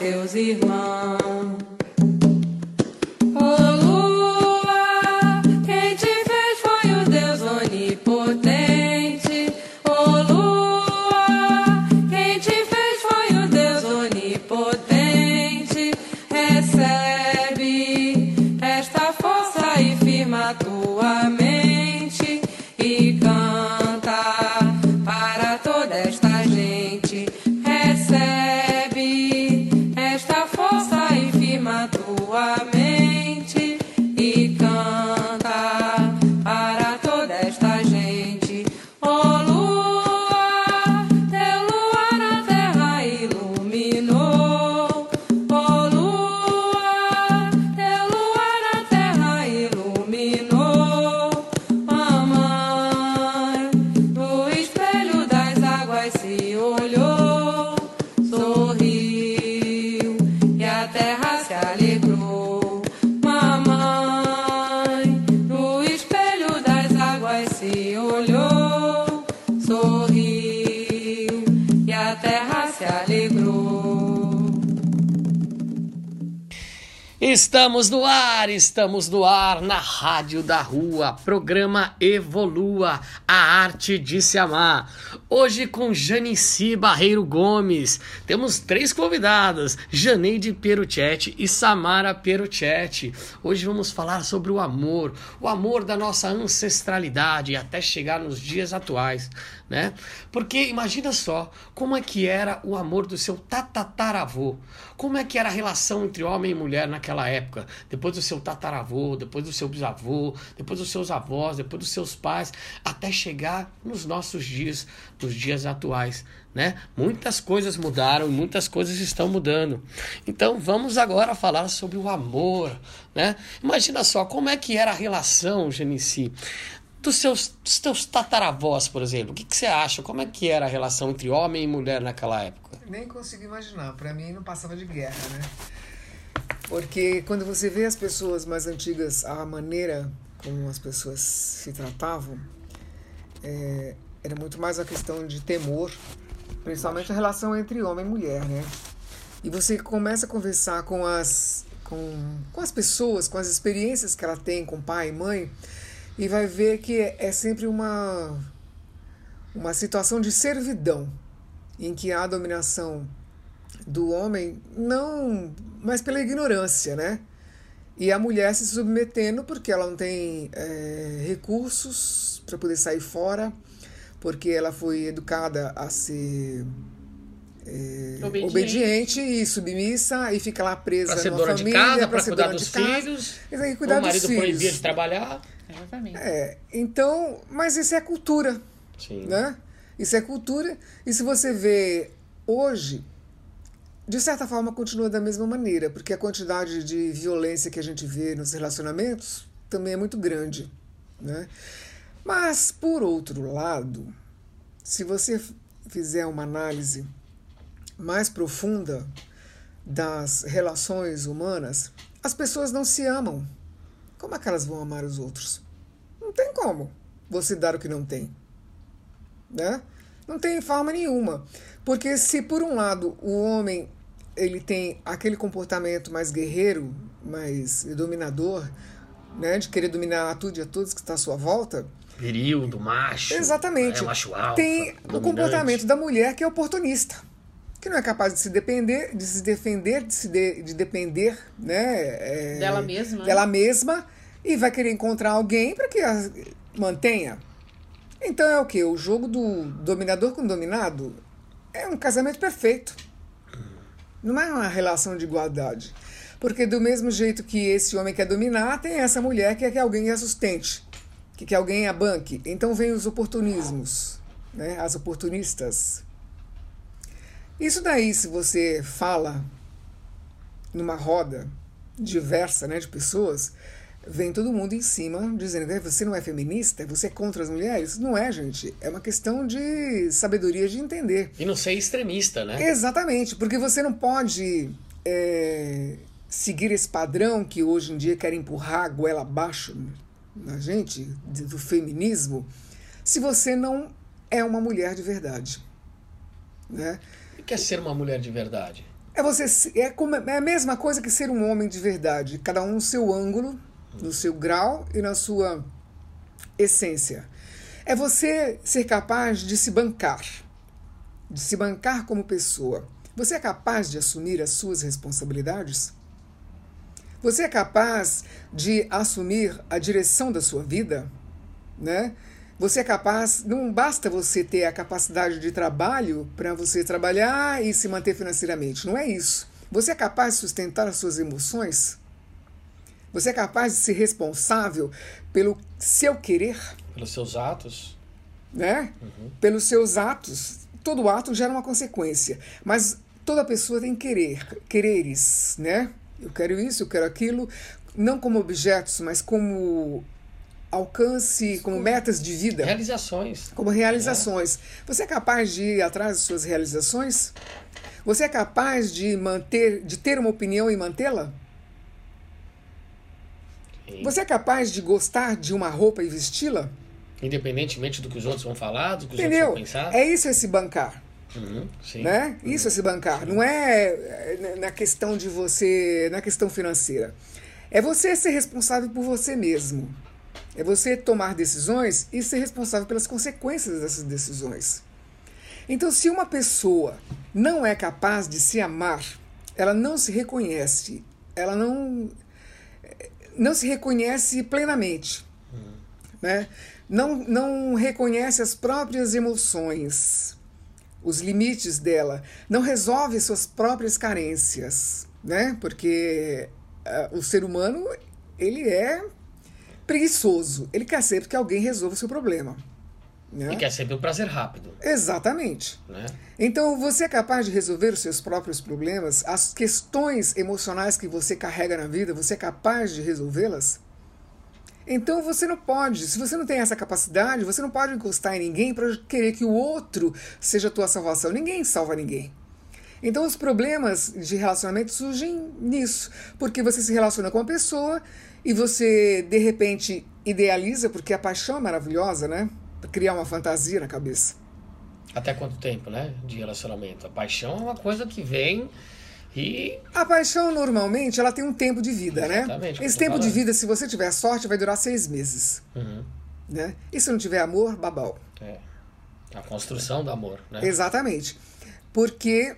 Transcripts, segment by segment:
teus irmãos. Estamos no ar, estamos no ar na Rádio da Rua, programa Evolua, a arte de se amar. Hoje com Janici Barreiro Gomes. Temos três convidadas, Janeide Peruchetti e Samara Peruchetti. Hoje vamos falar sobre o amor, o amor da nossa ancestralidade até chegar nos dias atuais né? Porque imagina só como é que era o amor do seu tatataravô, como é que era a relação entre homem e mulher naquela época, depois do seu tataravô, depois do seu bisavô, depois dos seus avós, depois dos seus pais, até chegar nos nossos dias, nos dias atuais, né? Muitas coisas mudaram muitas coisas estão mudando. Então vamos agora falar sobre o amor, né? Imagina só como é que era a relação, Genici, dos seus dos teus tataravós, por exemplo, o que, que você acha? Como é que era a relação entre homem e mulher naquela época? Nem consigo imaginar. Para mim não passava de guerra, né? Porque quando você vê as pessoas mais antigas, a maneira como as pessoas se tratavam, é, era muito mais a questão de temor, principalmente a relação entre homem e mulher, né? E você começa a conversar com as, com, com as pessoas, com as experiências que ela tem com pai e mãe, e vai ver que é sempre uma, uma situação de servidão, em que há a dominação do homem, não, mas pela ignorância, né? E a mulher se submetendo porque ela não tem é, recursos para poder sair fora, porque ela foi educada a ser é, obediente. obediente. e submissa e fica lá presa pra ser numa dona família, de casa, para cuidar dos casa, filhos. E cuidar o marido dos filhos. proibia de trabalhar. Exatamente. É, então, mas isso é cultura. Sim. Né? Isso é cultura. E se você vê hoje, de certa forma continua da mesma maneira, porque a quantidade de violência que a gente vê nos relacionamentos também é muito grande. Né? Mas, por outro lado, se você fizer uma análise mais profunda das relações humanas, as pessoas não se amam. Como é que elas vão amar os outros? Não tem como você dar o que não tem. Né? Não tem forma nenhuma. Porque se por um lado o homem ele tem aquele comportamento mais guerreiro, mais dominador, né, de querer dominar tudo e a todos que está à sua volta, Viril, do macho. Exatamente. É, macho alfa, tem o dominante. comportamento da mulher que é oportunista. que não é capaz de se depender, de se defender, de se de, de depender, né? É, dela mesma. Dela mesma e vai querer encontrar alguém para que a mantenha. Então é o que? O jogo do dominador com dominado é um casamento perfeito. Não é uma relação de igualdade. Porque do mesmo jeito que esse homem quer dominar, tem essa mulher que quer que alguém a sustente, que quer alguém a banque. Então vem os oportunismos, né? as oportunistas. Isso daí, se você fala numa roda diversa né, de pessoas, vem todo mundo em cima dizendo você não é feminista, você é contra as mulheres. Não é, gente. É uma questão de sabedoria de entender. E não ser extremista, né? Exatamente, porque você não pode é, seguir esse padrão que hoje em dia quer empurrar a goela abaixo na gente, do feminismo, se você não é uma mulher de verdade. Né? O que é ser uma mulher de verdade? É, você, é, como, é a mesma coisa que ser um homem de verdade, cada um no seu ângulo, no seu grau e na sua essência. É você ser capaz de se bancar, de se bancar como pessoa. Você é capaz de assumir as suas responsabilidades? Você é capaz de assumir a direção da sua vida? Né? Você é capaz, não basta você ter a capacidade de trabalho para você trabalhar e se manter financeiramente, não é isso. Você é capaz de sustentar as suas emoções? Você é capaz de ser responsável pelo seu querer? Pelos seus atos? Né? Uhum. Pelos seus atos. Todo ato gera uma consequência, mas toda pessoa tem querer, quereres, né? Eu quero isso, eu quero aquilo, não como objetos, mas como alcance, como metas de vida. Realizações. Como realizações. É. Você é capaz de ir atrás das suas realizações? Você é capaz de manter, de ter uma opinião e mantê-la? Você é capaz de gostar de uma roupa e vesti-la? Independentemente do que os outros vão falar, do que os Entendeu? outros vão pensar? É isso esse bancar. Uhum, sim. Né? Isso é se bancar. Não é, é na questão de você, na questão financeira. É você ser responsável por você mesmo. É você tomar decisões e ser responsável pelas consequências dessas decisões. Então, se uma pessoa não é capaz de se amar, ela não se reconhece, ela não não se reconhece plenamente, uhum. né? Não não reconhece as próprias emoções, os limites dela, não resolve suas próprias carências, né? Porque uh, o ser humano ele é preguiçoso, ele quer sempre que alguém resolva o seu problema. Né? E quer sempre um prazer rápido. Exatamente. Né? Então, você é capaz de resolver os seus próprios problemas, as questões emocionais que você carrega na vida, você é capaz de resolvê-las? Então você não pode, se você não tem essa capacidade, você não pode encostar em ninguém para querer que o outro seja a tua salvação. Ninguém salva ninguém. Então os problemas de relacionamento surgem nisso, porque você se relaciona com uma pessoa e você de repente idealiza, porque a paixão é maravilhosa, né? Criar uma fantasia na cabeça. Até quanto tempo, né? De relacionamento? A paixão é uma coisa que vem e... A paixão, normalmente, ela tem um tempo de vida, né? Exatamente, né? Esse tempo falando. de vida, se você tiver sorte, vai durar seis meses. Uhum. Né? E se não tiver amor, babau. É. A construção do amor, né? Exatamente. Porque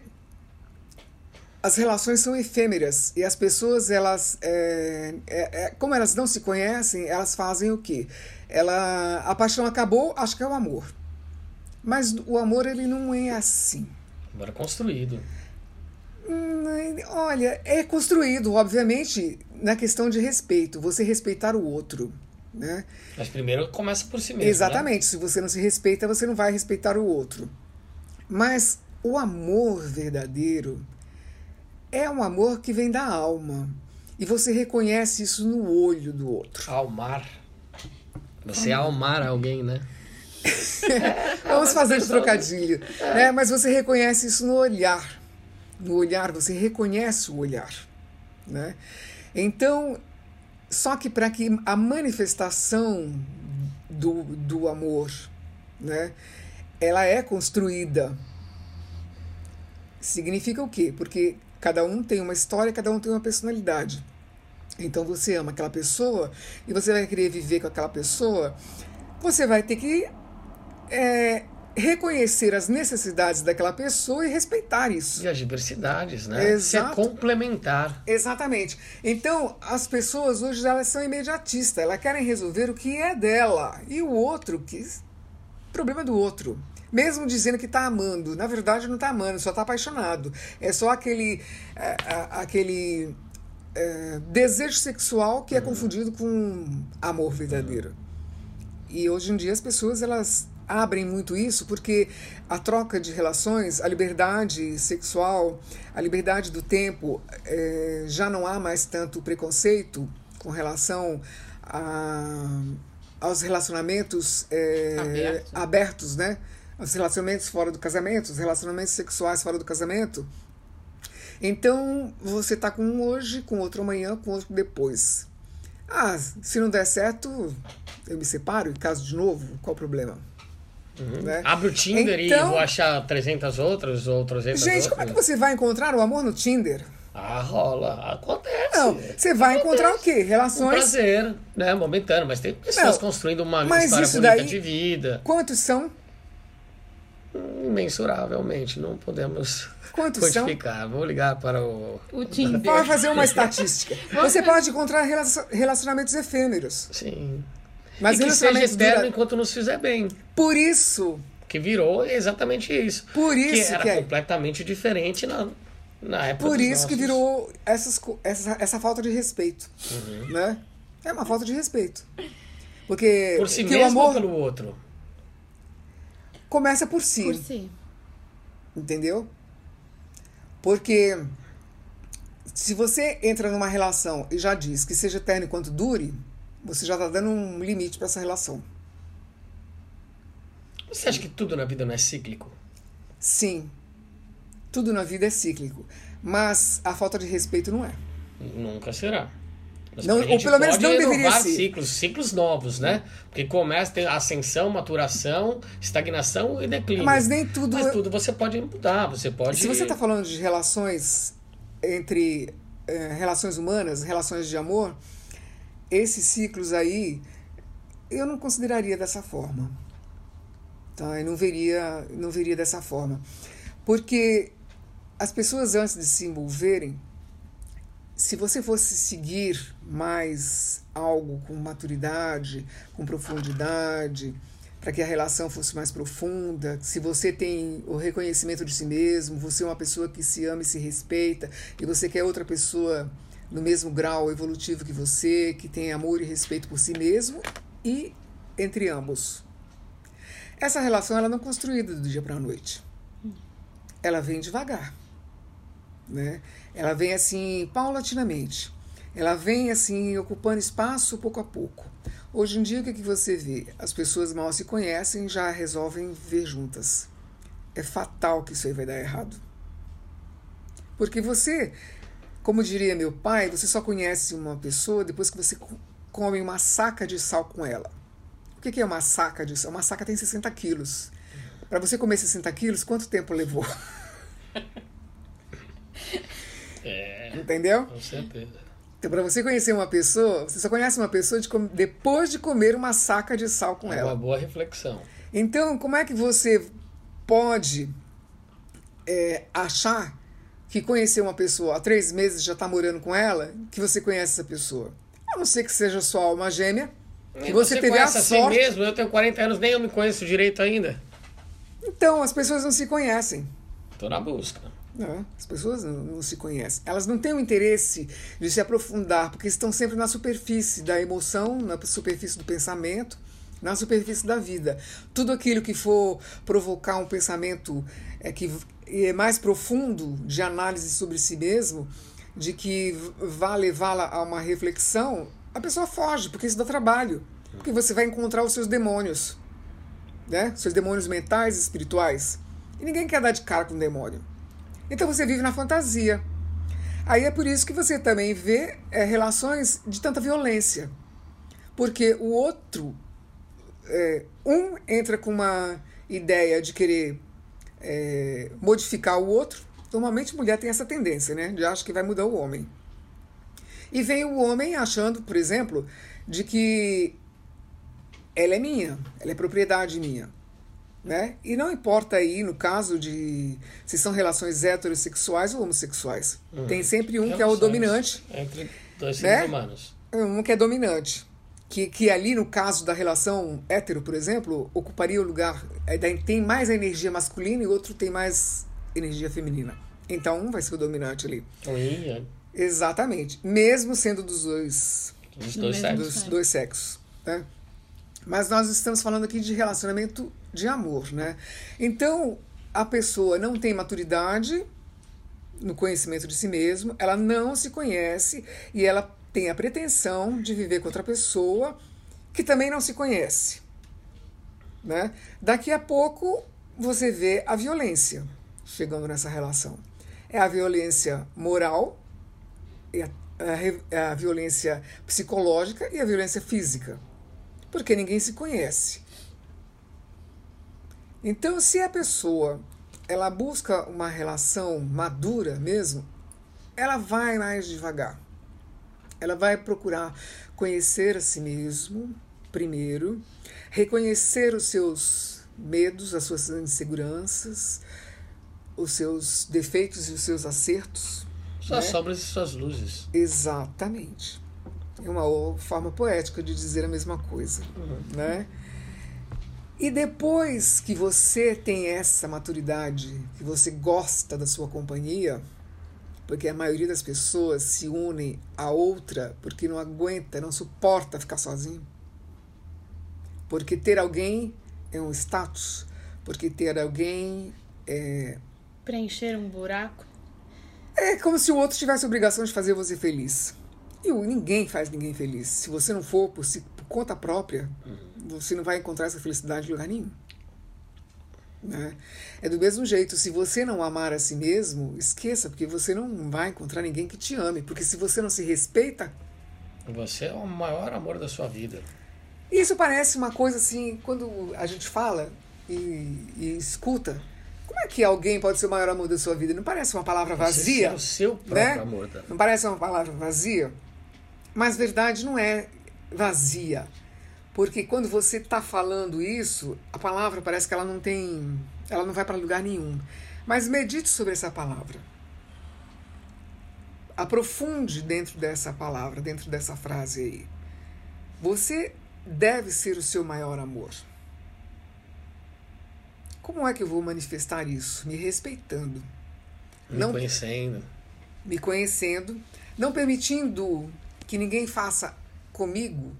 as relações são efêmeras e as pessoas, elas, é, é, é, como elas não se conhecem, elas fazem o quê? Ela, a paixão acabou, acho que é o amor. Mas o amor, ele não é assim. Amor é construído. Hum, olha, é construído, obviamente, na questão de respeito, você respeitar o outro. Né? Mas primeiro começa por si mesmo. Exatamente, né? se você não se respeita, você não vai respeitar o outro. Mas o amor verdadeiro é um amor que vem da alma. E você reconhece isso no olho do outro. Almar. Você almar alguém, né? Vamos fazer de trocadilho. Né? Mas você reconhece isso no olhar no olhar, você reconhece o olhar. Né? Então, só que para que a manifestação do, do amor, né, ela é construída. Significa o quê? Porque cada um tem uma história, cada um tem uma personalidade. Então você ama aquela pessoa e você vai querer viver com aquela pessoa, você vai ter que é, reconhecer as necessidades daquela pessoa e respeitar isso. E as diversidades, né? Exato. Se é complementar. Exatamente. Então, as pessoas hoje elas são imediatistas, elas querem resolver o que é dela e o outro, que problema do outro. Mesmo dizendo que está amando, na verdade não está amando, só está apaixonado. É só aquele, é, aquele é, desejo sexual que é uhum. confundido com amor verdadeiro. E hoje em dia as pessoas elas abrem muito isso porque a troca de relações, a liberdade sexual, a liberdade do tempo, é, já não há mais tanto preconceito com relação a, aos relacionamentos é, Aberto. abertos, né? Os relacionamentos fora do casamento, os relacionamentos sexuais fora do casamento. Então, você está com um hoje, com outro amanhã, com outro depois. Ah, se não der certo, eu me separo e caso de novo, qual o problema? Uhum. Né? Abre o Tinder então, e vou achar 300 outras ou 300 Gente, outras. como é que você vai encontrar o amor no Tinder? Ah, rola. Acontece. Não, você vai Acontece. encontrar o quê? Relações. Um prazer, né? Momentâneo, mas tem pessoas não, construindo uma história bonita daí, de vida. Quantos são? Imensuravelmente, não podemos Quantos quantificar. São? Vou ligar para o. O Tinder. Pode fazer uma estatística. Você pode encontrar relacionamentos efêmeros. Sim. Mas e que seja eterno dura... enquanto nos fizer bem. Por isso. Que virou exatamente isso. Por isso que era que é... completamente diferente na, na época. Por isso nossos... que virou essas, essa, essa falta de respeito. Uhum. Né? É uma falta de respeito. Porque. Por si mesmo amor... ou pelo outro? Começa por si. Por si. Entendeu? Porque se você entra numa relação e já diz que seja eterno enquanto dure, você já está dando um limite para essa relação. Você acha que tudo na vida não é cíclico? Sim. Tudo na vida é cíclico. Mas a falta de respeito não é. Nunca será. Não, ou pelo menos não deveria ser. ciclos, ciclos novos, né? Porque começa a ascensão, maturação, estagnação e declínio. Mas nem tudo. Mas tudo você pode mudar, você pode. Se você está falando de relações entre eh, relações humanas, relações de amor, esses ciclos aí eu não consideraria dessa forma. Tá? Eu não veria, não veria dessa forma. Porque as pessoas antes de se envolverem, se você fosse seguir mais algo com maturidade, com profundidade, para que a relação fosse mais profunda, se você tem o reconhecimento de si mesmo, você é uma pessoa que se ama e se respeita, e você quer outra pessoa no mesmo grau evolutivo que você, que tem amor e respeito por si mesmo e entre ambos. Essa relação ela não é construída do dia para a noite. Ela vem devagar, né? Ela vem assim paulatinamente. Ela vem assim ocupando espaço pouco a pouco. Hoje em dia o que, é que você vê? As pessoas mal se conhecem já resolvem ver juntas. É fatal que isso aí vai dar errado. Porque você como diria meu pai, você só conhece uma pessoa depois que você come uma saca de sal com ela. O que é uma saca de sal? Uma saca tem 60 quilos. Para você comer 60 quilos, quanto tempo levou? É, Entendeu? Com certeza. Então, para você conhecer uma pessoa, você só conhece uma pessoa de depois de comer uma saca de sal com é ela. É uma boa reflexão. Então, como é que você pode é, achar que conheceu uma pessoa há três meses já está morando com ela, que você conhece essa pessoa. A não ser que seja sua alma gêmea, que você, você teve a assim sorte. mesmo, eu tenho 40 anos, nem eu me conheço direito ainda. Então, as pessoas não se conhecem. Estou na busca. Não, as pessoas não, não, se conhecem. Elas não têm o interesse de se aprofundar, porque estão sempre na superfície da emoção, na superfície do pensamento, na superfície da vida. Tudo aquilo que for provocar um pensamento é, que é mais profundo de análise sobre si mesmo, de que vá levá-la a uma reflexão, a pessoa foge, porque isso dá trabalho. Porque você vai encontrar os seus demônios, né? Seus demônios mentais e espirituais. E ninguém quer dar de cara com um demônio. Então você vive na fantasia. Aí é por isso que você também vê é, relações de tanta violência. Porque o outro, é, um entra com uma ideia de querer é, modificar o outro. Normalmente mulher tem essa tendência, né? De achar que vai mudar o homem. E vem o homem achando, por exemplo, de que ela é minha, ela é propriedade minha. Né? E não importa aí, no caso de se são relações heterossexuais ou homossexuais. Uhum. Tem sempre um que é o dominante. Entre dois seres né? humanos. Um que é dominante. Que, que ali, no caso da relação hétero, por exemplo, ocuparia o lugar. É, tem mais a energia masculina e outro tem mais energia feminina. Então, um vai ser o dominante ali. Sim, Exatamente. Mesmo sendo dos dois, dos dois sexos. Dos dois sexos né? Mas nós estamos falando aqui de relacionamento de amor, né? Então, a pessoa não tem maturidade no conhecimento de si mesmo, ela não se conhece e ela tem a pretensão de viver com outra pessoa que também não se conhece. Né? Daqui a pouco você vê a violência chegando nessa relação. É a violência moral, é a, é a violência psicológica e a violência física. Porque ninguém se conhece. Então, se a pessoa ela busca uma relação madura mesmo, ela vai mais devagar. Ela vai procurar conhecer a si mesmo primeiro, reconhecer os seus medos, as suas inseguranças, os seus defeitos e os seus acertos. Suas né? sombras e suas luzes. Exatamente. É uma forma poética de dizer a mesma coisa, uhum. né? E depois que você tem essa maturidade, que você gosta da sua companhia, porque a maioria das pessoas se unem a outra porque não aguenta, não suporta ficar sozinho. Porque ter alguém é um status, porque ter alguém é. Preencher um buraco? É como se o outro tivesse a obrigação de fazer você feliz. E ninguém faz ninguém feliz. Se você não for por, si, por conta própria, uhum. você não vai encontrar essa felicidade em lugar nenhum. Né? É do mesmo jeito, se você não amar a si mesmo, esqueça, porque você não vai encontrar ninguém que te ame. Porque se você não se respeita. Você é o maior amor da sua vida. Isso parece uma coisa assim, quando a gente fala e, e escuta, como é que alguém pode ser o maior amor da sua vida? Não parece uma palavra vazia? Você é o seu próprio né? amor. Da... Não parece uma palavra vazia? Mas verdade não é vazia. Porque quando você está falando isso, a palavra parece que ela não tem. Ela não vai para lugar nenhum. Mas medite sobre essa palavra. Aprofunde dentro dessa palavra, dentro dessa frase aí. Você deve ser o seu maior amor. Como é que eu vou manifestar isso? Me respeitando. Me não, conhecendo. Me conhecendo. Não permitindo que ninguém faça comigo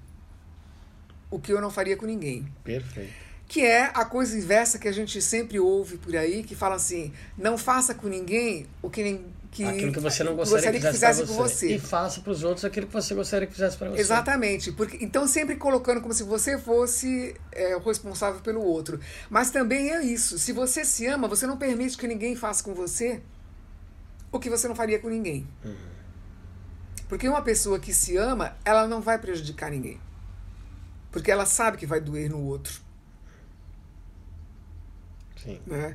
o que eu não faria com ninguém. Perfeito. Que é a coisa inversa que a gente sempre ouve por aí, que fala assim: não faça com ninguém o que, que aquilo que você não gostaria, gostaria que, que fizesse, com você. E faça para os outros aquilo que você gostaria que fizesse para você. Exatamente. Porque, então, sempre colocando como se você fosse é, o responsável pelo outro. Mas também é isso. Se você se ama, você não permite que ninguém faça com você o que você não faria com ninguém. Uhum. Porque uma pessoa que se ama, ela não vai prejudicar ninguém. Porque ela sabe que vai doer no outro. Sim. Né?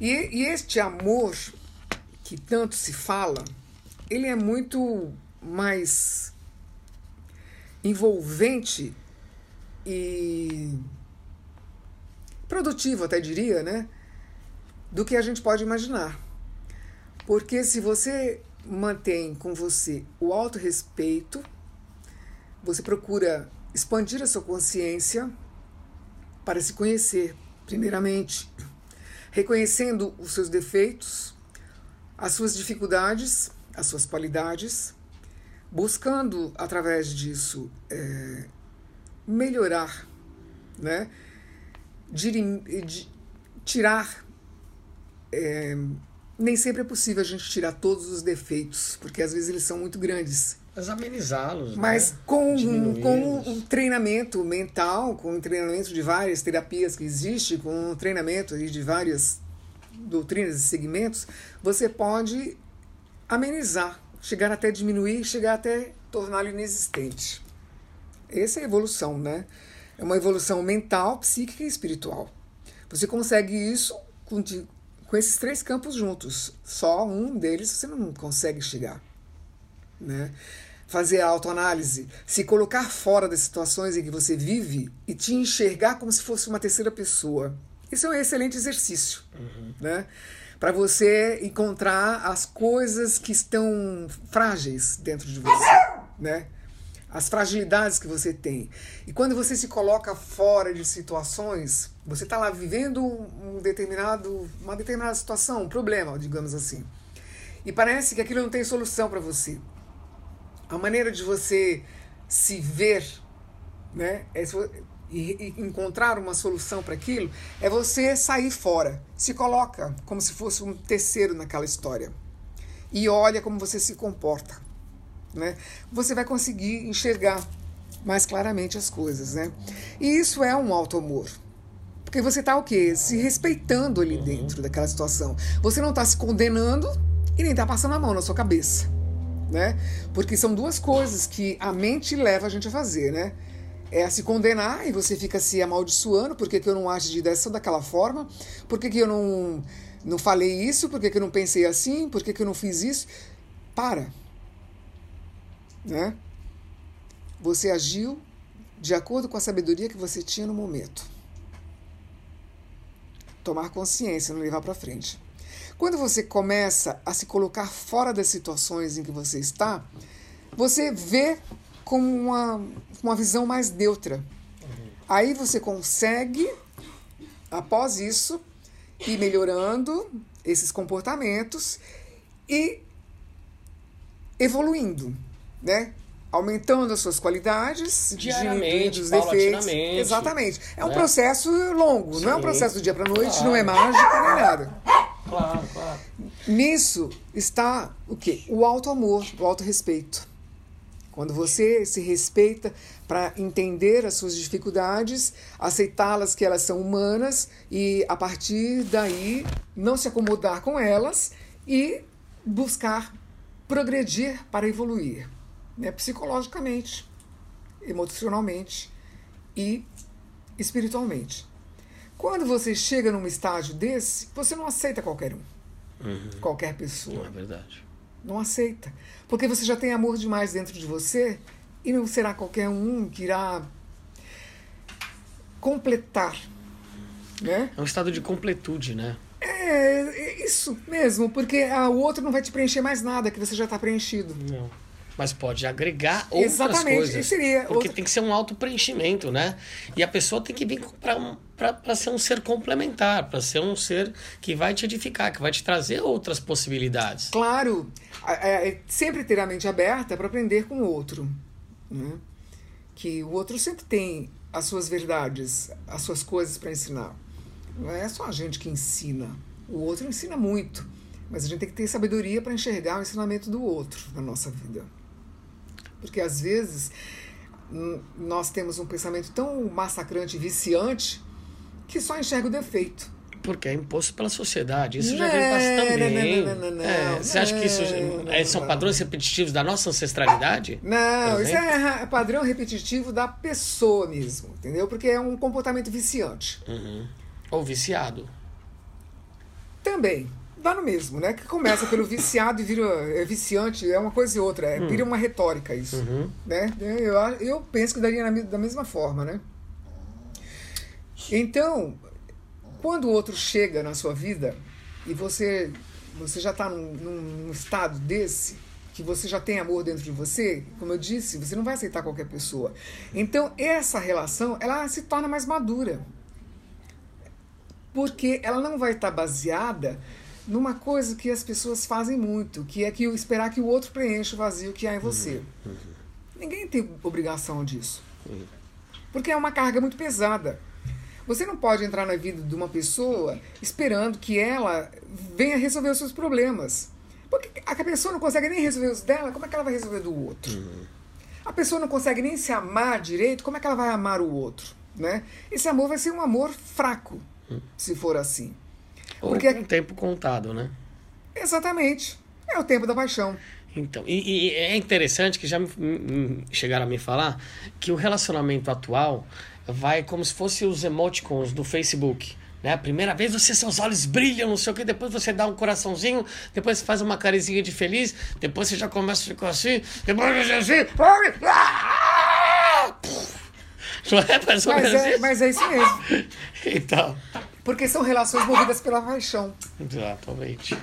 E, e este amor que tanto se fala, ele é muito mais envolvente e produtivo, até diria, né? Do que a gente pode imaginar. Porque se você mantém com você o autorrespeito, você procura expandir a sua consciência para se conhecer, primeiramente, reconhecendo os seus defeitos, as suas dificuldades, as suas qualidades, buscando através disso é, melhorar, né? De, tirar é, nem sempre é possível a gente tirar todos os defeitos, porque às vezes eles são muito grandes. Mas amenizá-los. Mas né? com, um, com um treinamento mental, com um treinamento de várias terapias que existe, com um treinamento de várias doutrinas e segmentos, você pode amenizar, chegar até diminuir, chegar até torná-lo inexistente. Essa é a evolução, né? É uma evolução mental, psíquica e espiritual. Você consegue isso com, esses três campos juntos. Só um deles você não consegue chegar. Né? Fazer a autoanálise, se colocar fora das situações em que você vive e te enxergar como se fosse uma terceira pessoa. Isso é um excelente exercício, né? Para você encontrar as coisas que estão frágeis dentro de você, né? As fragilidades que você tem. E quando você se coloca fora de situações, você está lá vivendo um determinado, uma determinada situação, um problema, digamos assim. E parece que aquilo não tem solução para você. A maneira de você se ver, né, é e, encontrar uma solução para aquilo é você sair fora, se coloca como se fosse um terceiro naquela história e olha como você se comporta, né? Você vai conseguir enxergar mais claramente as coisas, né? E isso é um alto amor. Porque você está o quê? Se respeitando ali dentro daquela situação. Você não está se condenando e nem está passando a mão na sua cabeça, né? Porque são duas coisas que a mente leva a gente a fazer, né? é a se condenar e você fica se amaldiçoando, por que, que eu não agi dessa daquela forma, por que, que eu não, não falei isso, por que, que eu não pensei assim, por que, que eu não fiz isso. Para. Né? Você agiu de acordo com a sabedoria que você tinha no momento. Tomar consciência, não levar para frente. Quando você começa a se colocar fora das situações em que você está, você vê com uma, uma visão mais neutra. Aí você consegue, após isso, ir melhorando esses comportamentos e evoluindo, né? Aumentando as suas qualidades, diariamente, dos defeitos. Exatamente. É um né? processo longo, Sim. não é um processo do dia para noite, claro. não é mágico nem nada. Claro, claro. Nisso está o quê? O auto amor, o auto respeito. Quando você se respeita para entender as suas dificuldades, aceitá-las que elas são humanas e a partir daí não se acomodar com elas e buscar progredir para evoluir, né? psicologicamente, emocionalmente e espiritualmente. Quando você chega num estágio desse, você não aceita qualquer um, uhum. qualquer pessoa. Não é verdade. Não aceita. Porque você já tem amor demais dentro de você e não será qualquer um que irá completar. Né? É um estado de completude, né? É, é isso mesmo, porque o outro não vai te preencher mais nada que você já está preenchido. Não mas pode agregar outras Exatamente, coisas. Seria porque outra... tem que ser um auto-preenchimento, né? E a pessoa tem que vir para ser um ser complementar, para ser um ser que vai te edificar, que vai te trazer outras possibilidades. Claro, é, é sempre ter a mente aberta para aprender com o outro. Né? Que o outro sempre tem as suas verdades, as suas coisas para ensinar. Não é só a gente que ensina, o outro ensina muito. Mas a gente tem que ter sabedoria para enxergar o ensinamento do outro na nossa vida. Porque às vezes nós temos um pensamento tão massacrante e viciante que só enxerga o defeito. Porque é imposto pela sociedade. Isso não, já vem também. Não, não, não, é, você acha que isso é, são padrões repetitivos da nossa ancestralidade? Não, isso é padrão repetitivo da pessoa mesmo, entendeu? Porque é um comportamento viciante. Uhum. Ou viciado. Também dá no mesmo, né? Que começa pelo viciado e vira é viciante, é uma coisa e outra, é, hum. vira uma retórica isso, uhum. né? Eu, eu penso que daria na, da mesma forma, né? Então, quando o outro chega na sua vida e você você já está num, num estado desse que você já tem amor dentro de você, como eu disse, você não vai aceitar qualquer pessoa. Então, essa relação, ela se torna mais madura. Porque ela não vai estar baseada numa coisa que as pessoas fazem muito, que é que esperar que o outro preencha o vazio que há em você. Uhum. Uhum. Ninguém tem obrigação disso. Uhum. Porque é uma carga muito pesada. Você não pode entrar na vida de uma pessoa esperando que ela venha resolver os seus problemas. Porque a pessoa não consegue nem resolver os dela, como é que ela vai resolver do outro? Uhum. A pessoa não consegue nem se amar direito, como é que ela vai amar o outro? Né? Esse amor vai ser um amor fraco, uhum. se for assim. Ou Porque com o tempo contado, né? Exatamente. É o tempo da paixão. Então, e, e é interessante que já me, me, chegaram a me falar que o relacionamento atual vai como se fosse os emoticons do Facebook. Né? A primeira vez você, seus olhos brilham, não sei o que, depois você dá um coraçãozinho, depois você faz uma carezinha de feliz, depois você já começa a ficar assim, depois você assim. Não é mais mas é, mas é isso mesmo. então. Porque são relações movidas pela paixão. Exatamente.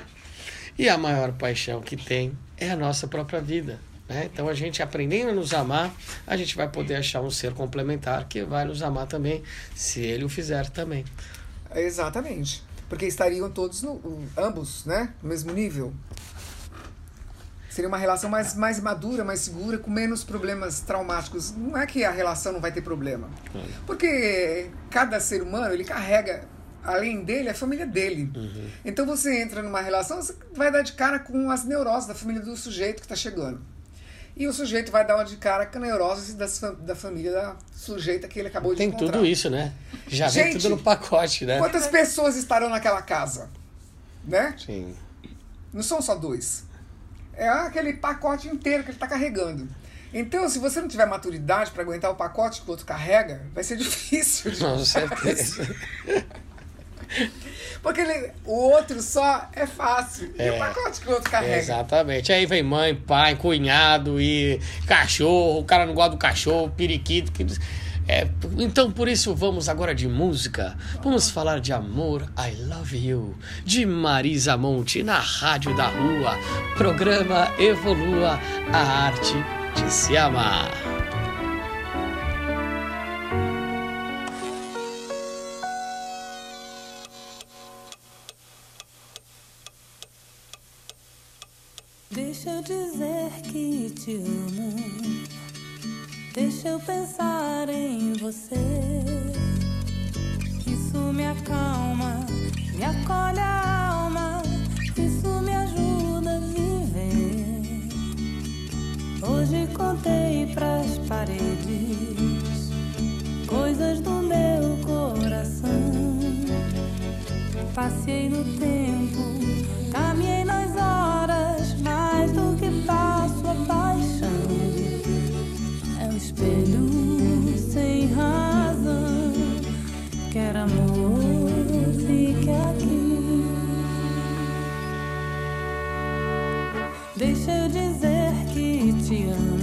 E a maior paixão que tem é a nossa própria vida. Né? Então, a gente aprendendo a nos amar, a gente vai poder achar um ser complementar que vai nos amar também, se ele o fizer também. Exatamente. Porque estariam todos, no, ambos, né? No mesmo nível. Seria uma relação mais, mais madura, mais segura, com menos problemas traumáticos. Não é que a relação não vai ter problema. Porque cada ser humano, ele carrega, além dele, a família dele. Uhum. Então você entra numa relação, você vai dar de cara com as neuroses da família do sujeito que está chegando. E o sujeito vai dar uma de cara com a neurose das, da família da sujeita que ele acabou Tem de encontrar. tudo isso, né? Já vem Gente, tudo no pacote, né? Quantas pessoas estarão naquela casa? Né? Sim. Não são só dois. É aquele pacote inteiro que ele está carregando. Então, se você não tiver maturidade para aguentar o pacote que o outro carrega, vai ser difícil. Com certeza. Porque ele- o outro só é fácil. E É. o pacote que o outro carrega? Exatamente. Aí vem mãe, pai, cunhado e cachorro. O cara não gosta do cachorro, periquito. Que... É, então, por isso, vamos agora de música. Vamos falar de amor, I Love You, de Marisa Monte, na Rádio da Rua. Programa Evolua, a arte de se amar. Deixa eu dizer que te amo. Deixa eu pensar em você. Isso me acalma, me acolhe a alma. Isso me ajuda a viver. Hoje contei pras paredes coisas do meu coração. Passei no tempo, quer amor, fique aqui. Deixa eu dizer que te amo,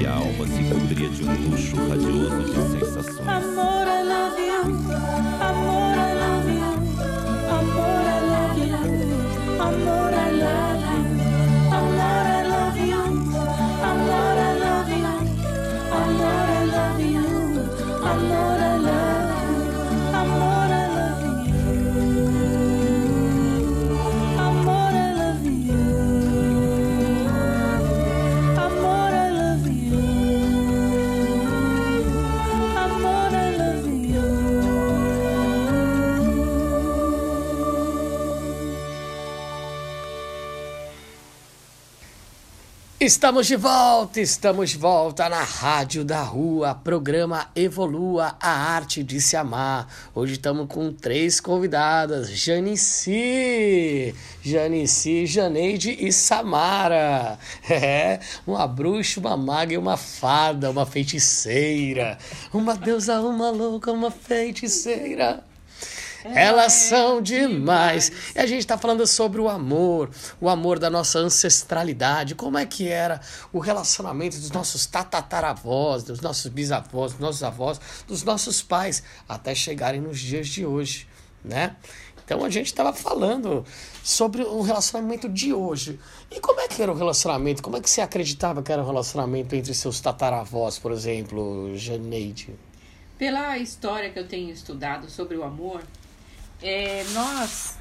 e a alma se cobria de um luxo radioso de sensações. Amor. Amor, Estamos de volta, estamos de volta na Rádio da Rua, programa Evolua a Arte de Se Amar. Hoje estamos com três convidadas: Janici, Janici, Janeide e Samara. É, uma bruxa, uma maga e uma fada, uma feiticeira. Uma deusa, uma louca, uma feiticeira. Elas são demais. E a gente está falando sobre o amor, o amor da nossa ancestralidade, como é que era o relacionamento dos nossos tatataravós, dos nossos bisavós, dos nossos avós, dos nossos pais, até chegarem nos dias de hoje, né? Então a gente estava falando sobre o relacionamento de hoje. E como é que era o relacionamento? Como é que você acreditava que era o relacionamento entre seus tataravós, por exemplo, Janeide? Pela história que eu tenho estudado sobre o amor, é, nós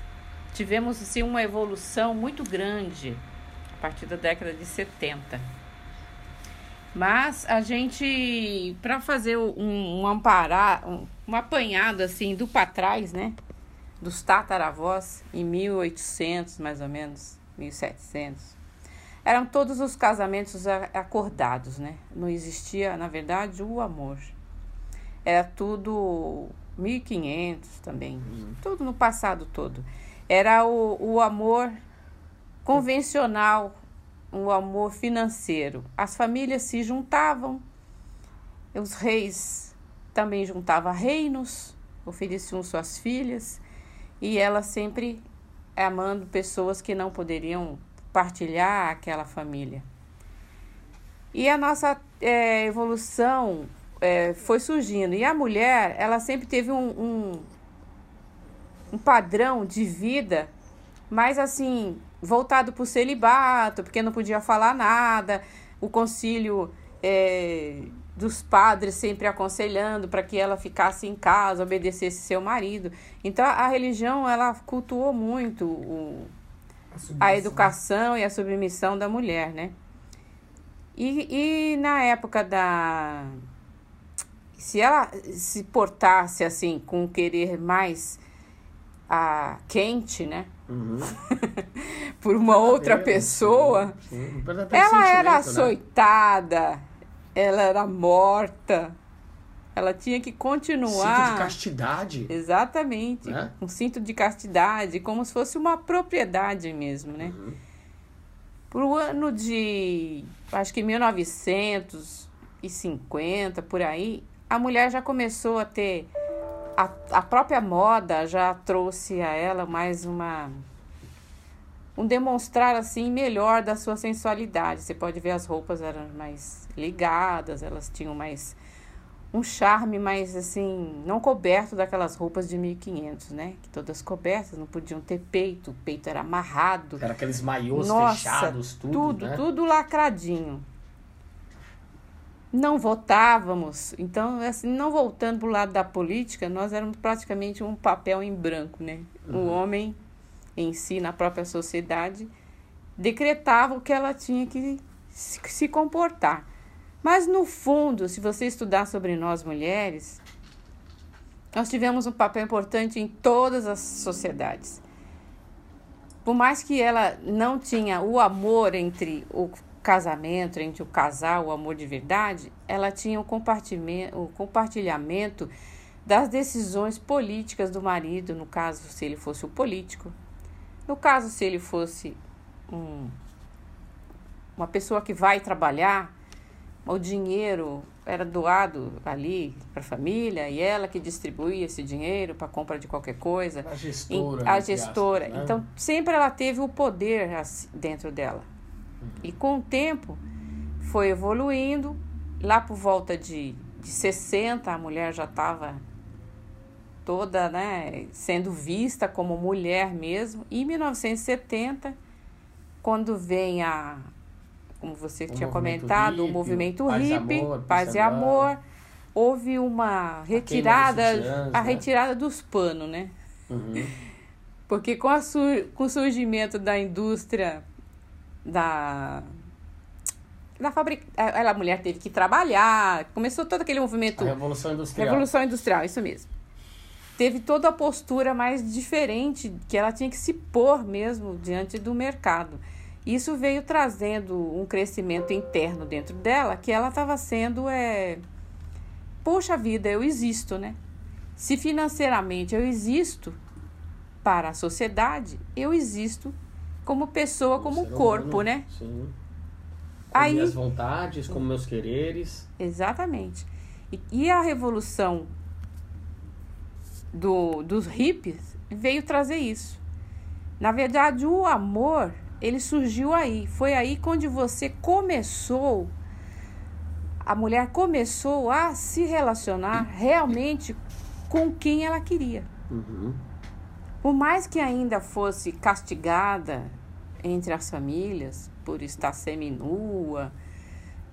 tivemos assim, uma evolução muito grande a partir da década de 70. Mas a gente, para fazer um, um amparar, um, um apanhado assim do para trás, né? Dos tataravós, em 1800 mais ou menos, 1700. Eram todos os casamentos acordados, né? Não existia, na verdade, o amor. Era tudo 1500 também. Tudo no passado todo. Era o, o amor convencional, o amor financeiro. As famílias se juntavam, os reis também juntavam reinos, ofereciam suas filhas, e ela sempre amando pessoas que não poderiam partilhar aquela família. E a nossa eh, evolução eh, foi surgindo. E a mulher, ela sempre teve um, um, um padrão de vida mais assim, voltado para o celibato, porque não podia falar nada. O concílio eh, dos padres sempre aconselhando para que ela ficasse em casa, obedecesse seu marido. Então a religião, ela cultuou muito o, a educação e a submissão da mulher, né? E, e na época da. Se ela se portasse assim, com querer mais ah, quente, né? Por uma outra pessoa, Sim, até ela era né? açoitada, ela era morta, ela tinha que Cinto continuar. de castidade. Exatamente. Né? Um cinto de castidade, como se fosse uma propriedade mesmo, né? Uhum. Pro ano de, acho que 1950, por aí, a mulher já começou a ter. A, a própria moda já trouxe a ela mais uma. Um demonstrar assim melhor da sua sensualidade. Você pode ver as roupas eram mais ligadas, elas tinham mais um charme mais assim, não coberto daquelas roupas de 1500, né? Que todas cobertas, não podiam ter peito, o peito era amarrado. Era aqueles maiôs Nossa, fechados, tudo, tudo, né? tudo lacradinho. Não votávamos, então, assim, não voltando para o lado da política, nós éramos praticamente um papel em branco, né? O homem em si, na própria sociedade, decretava o que ela tinha que se, se comportar. Mas, no fundo, se você estudar sobre nós mulheres, nós tivemos um papel importante em todas as sociedades por mais que ela não tinha o amor entre o casamento, entre o casal, o amor de verdade, ela tinha o compartilhamento, das decisões políticas do marido, no caso, se ele fosse o político. No caso, se ele fosse um, uma pessoa que vai trabalhar, o dinheiro era doado ali para a família e ela que distribuía esse dinheiro para compra de qualquer coisa. A gestora. a entre gestora. aspas, né? Então, sempre ela teve o poder assim, dentro dela. E com o tempo, foi evoluindo. Lá por volta de, de 60, a mulher já estava toda, né, sendo vista como mulher mesmo. E em 1970, quando vem a, como você O tinha movimento comentado, o hippie, movimento Paz e hippie, Amor, paz e amor, houve uma retirada, sutiãs, a né? retirada dos panos, né? Uhum. Porque com, a sur- com o surgimento da indústria da da fábrica, ela a mulher teve que trabalhar, começou todo aquele movimento A Revolução Industrial. Revolução Industrial, isso mesmo. Teve toda a postura mais diferente, que ela tinha que se pôr mesmo diante do mercado. Isso veio trazendo um crescimento interno dentro dela que ela estava sendo é poxa vida, eu existo, né? Se financeiramente eu existo para a sociedade, eu existo como pessoa, como corpo, humano, né? Sim. Com Aí- minhas vontades, com meus quereres. Exatamente. E, e a revolução do, dos hippies veio trazer isso. Na verdade, o amor, ele surgiu aí. Foi aí quando você começou, a mulher começou a se relacionar realmente com quem ela queria. Uhum. Por mais que ainda fosse castigada entre as famílias por estar seminua,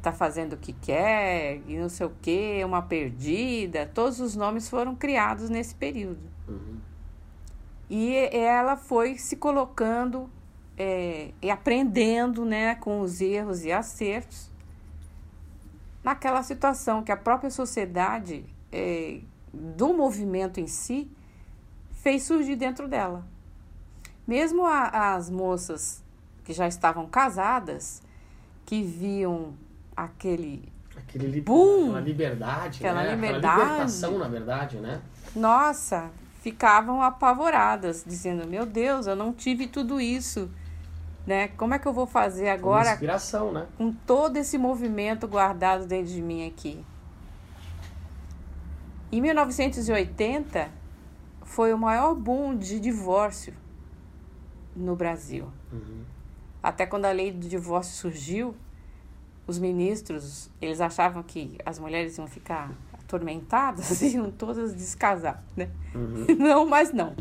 tá fazendo o que quer e não sei o que, uma perdida, todos os nomes foram criados nesse período. Uhum. E ela foi se colocando é, e aprendendo né, com os erros e acertos naquela situação que a própria sociedade é, do movimento em si fez surgir dentro dela. Mesmo a- as moças que já estavam casadas, que viam aquele Aquele li- Boom! Aquela liberdade, Aquela né? liberdade. Aquela libertação, na verdade, né? Nossa, ficavam apavoradas, dizendo: Meu Deus, eu não tive tudo isso. Né? Como é que eu vou fazer agora inspiração, né? com todo esse movimento guardado dentro de mim aqui? Em 1980 foi o maior boom de divórcio no Brasil. Uhum. Até quando a lei do divórcio surgiu, os ministros, eles achavam que as mulheres iam ficar atormentadas e iam todas descasar, né? Uhum. Não, mas não.